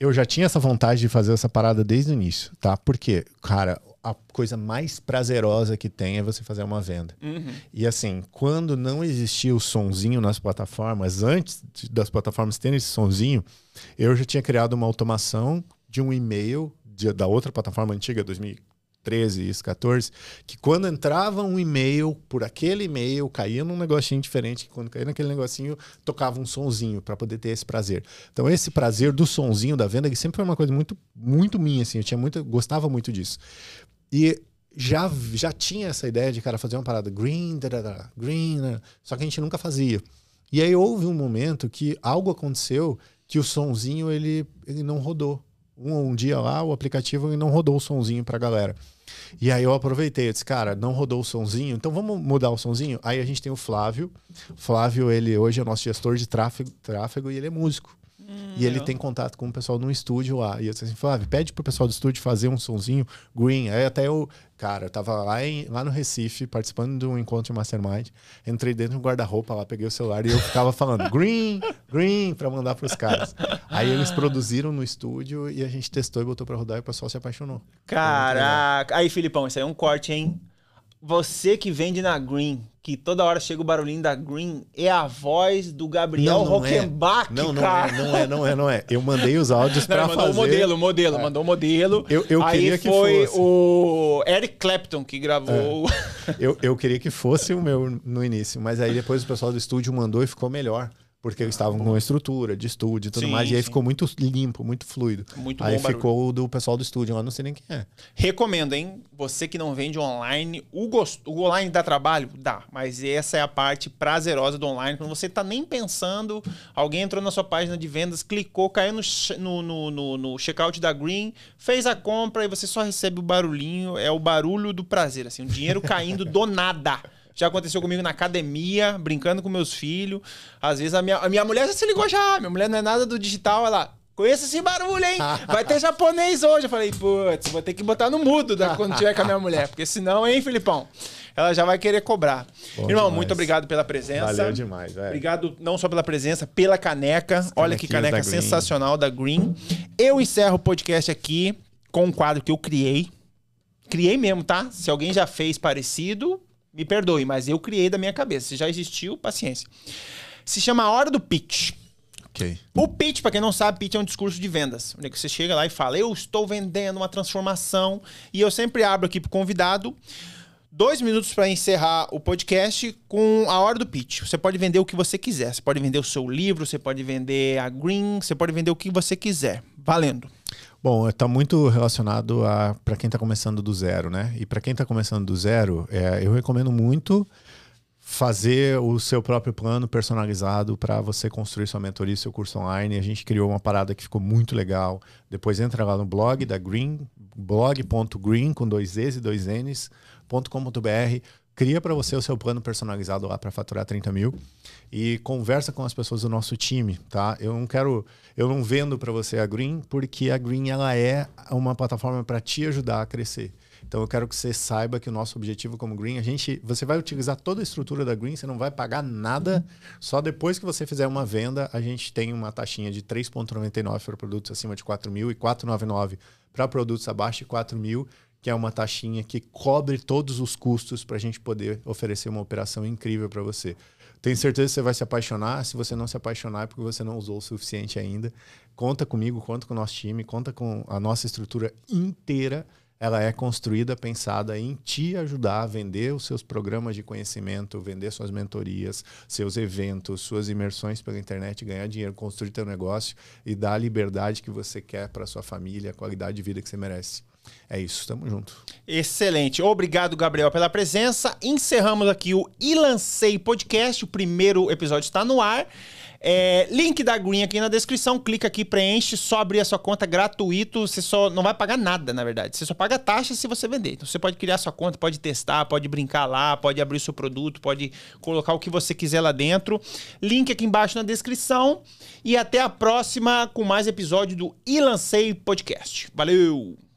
Eu já tinha essa vontade de fazer essa parada desde o início, tá? Porque, cara, a coisa mais prazerosa que tem é você fazer uma venda. Uhum. E assim, quando não existia o sonzinho nas plataformas, antes das plataformas terem esse sonzinho, eu já tinha criado uma automação de um e-mail de, da outra plataforma antiga, 2013, isso, 14, que quando entrava um e-mail, por aquele e-mail, caía num negocinho diferente, que quando caía naquele negocinho, tocava um sonzinho para poder ter esse prazer. Então, esse prazer do sonzinho da venda, que sempre foi uma coisa muito, muito minha, assim, eu tinha muito, gostava muito disso. E já, já tinha essa ideia de, cara, fazer uma parada green, dadada, green, né? só que a gente nunca fazia. E aí houve um momento que algo aconteceu que o sonzinho ele, ele não rodou. Um, um dia lá, o aplicativo não rodou o sonzinho pra galera. E aí eu aproveitei, eu disse, cara, não rodou o sonzinho, então vamos mudar o sonzinho? Aí a gente tem o Flávio. Flávio, ele hoje é nosso gestor de tráfego, tráfego e ele é músico. Hum, E ele tem contato com o pessoal no estúdio lá. E eu disse assim, Flávio, pede pro pessoal do estúdio fazer um sonzinho green. Aí até eu, cara, eu tava lá, em, lá no Recife, participando de um encontro de Mastermind. Entrei dentro do guarda-roupa lá, peguei o celular e eu ficava falando green, green, pra mandar pros caras. Aí eles produziram no estúdio e a gente testou e botou pra rodar e o pessoal se apaixonou. Caraca. Aí, Filipão, isso aí é um corte, hein? Você que vende na Green, que toda hora chega o barulhinho da Green, é a voz do Gabriel Não, não é. Rockenbach, Não, não cara. é, não é, não é, não é. Eu mandei os áudios Não, pra ele mandou fazer. o modelo, o modelo, mandou o modelo. Eu- eu Aí queria que foi fosse. É. o Eric Clapton que gravou. Eu, eu queria que fosse o meu no início, mas aí depois o pessoal do estúdio mandou e ficou melhor. Porque eles estavam com estrutura de estúdio e tudo Sim, mais. E aí sim. ficou muito limpo, muito fluido. Muito aí ficou o do pessoal do estúdio, eu não sei nem quem é. Recomendo, hein? Você que não vende online, o, gost... o online dá trabalho? Dá. Mas essa é a parte prazerosa do online. Quando você tá nem pensando, alguém entrou na sua página de vendas, clicou, caiu no, no, no, no checkout da Green, fez a compra e você só recebe o barulhinho. É o barulho do prazer, assim. O dinheiro caindo do nada. Já aconteceu comigo na academia, brincando com meus filhos. Às vezes a minha, a minha mulher já se ligou já. Minha mulher não é nada do digital, ela. Conheço esse barulho, hein? Vai ter japonês hoje. Eu falei, putz, vou ter que botar no mudo da, quando tiver com a minha mulher. Porque senão, hein, Filipão? Ela já vai querer cobrar. Bom Irmão, demais. muito obrigado pela presença. Valeu demais, velho. Obrigado não só pela presença, pela caneca. Olha que caneca da sensacional da Green. Eu encerro o podcast aqui com um quadro que eu criei. Criei mesmo, tá? Se alguém já fez parecido, me perdoe, mas eu criei da minha cabeça. Se já existiu, paciência. Se chama A Hora do Pitch. Ok. O pitch, pra quem não sabe, pitch é um discurso de vendas. Onde é que você chega lá e fala, eu estou vendendo uma transformação. E eu sempre abro aqui pro convidado dois minutos para encerrar o podcast com a hora do pitch. Você pode vender o que você quiser. Você pode vender o seu livro, você pode vender a Green, você pode vender o que você quiser. Valendo. Bom, está muito relacionado a para quem está começando do zero, né? E para quem está começando do zero, é, eu recomendo muito fazer o seu próprio plano personalizado para você construir sua mentoria, seu curso online. A gente criou uma parada que ficou muito legal. Depois entra lá no blog da Green, blog.green com dois E's e dois N's, .com.br. Cria para você o seu plano personalizado lá para faturar 30 mil e conversa com as pessoas do nosso time, tá? Eu não quero, eu não vendo para você a Green porque a Green ela é uma plataforma para te ajudar a crescer. Então eu quero que você saiba que o nosso objetivo como Green, a gente, você vai utilizar toda a estrutura da Green, você não vai pagar nada. Só depois que você fizer uma venda, a gente tem uma taxinha de 3,99 para produtos acima de 4 mil e 4,99 para produtos abaixo de 4 mil, que é uma taxinha que cobre todos os custos para a gente poder oferecer uma operação incrível para você. Tenho certeza que você vai se apaixonar. Se você não se apaixonar é porque você não usou o suficiente ainda. Conta comigo, conta com o nosso time, conta com a nossa estrutura inteira ela é construída, pensada em te ajudar a vender os seus programas de conhecimento, vender suas mentorias, seus eventos, suas imersões pela internet, ganhar dinheiro, construir teu negócio e dar a liberdade que você quer para sua família, a qualidade de vida que você merece. É isso, tamo junto. Excelente. Obrigado, Gabriel, pela presença. Encerramos aqui o E Lancei Podcast. O primeiro episódio está no ar. É, link da Green aqui na descrição. Clica aqui, preenche, só abrir a sua conta gratuito. Você só não vai pagar nada, na verdade. Você só paga taxa se você vender. Então você pode criar sua conta, pode testar, pode brincar lá, pode abrir seu produto, pode colocar o que você quiser lá dentro. Link aqui embaixo na descrição. E até a próxima com mais episódio do E Lancei Podcast. Valeu!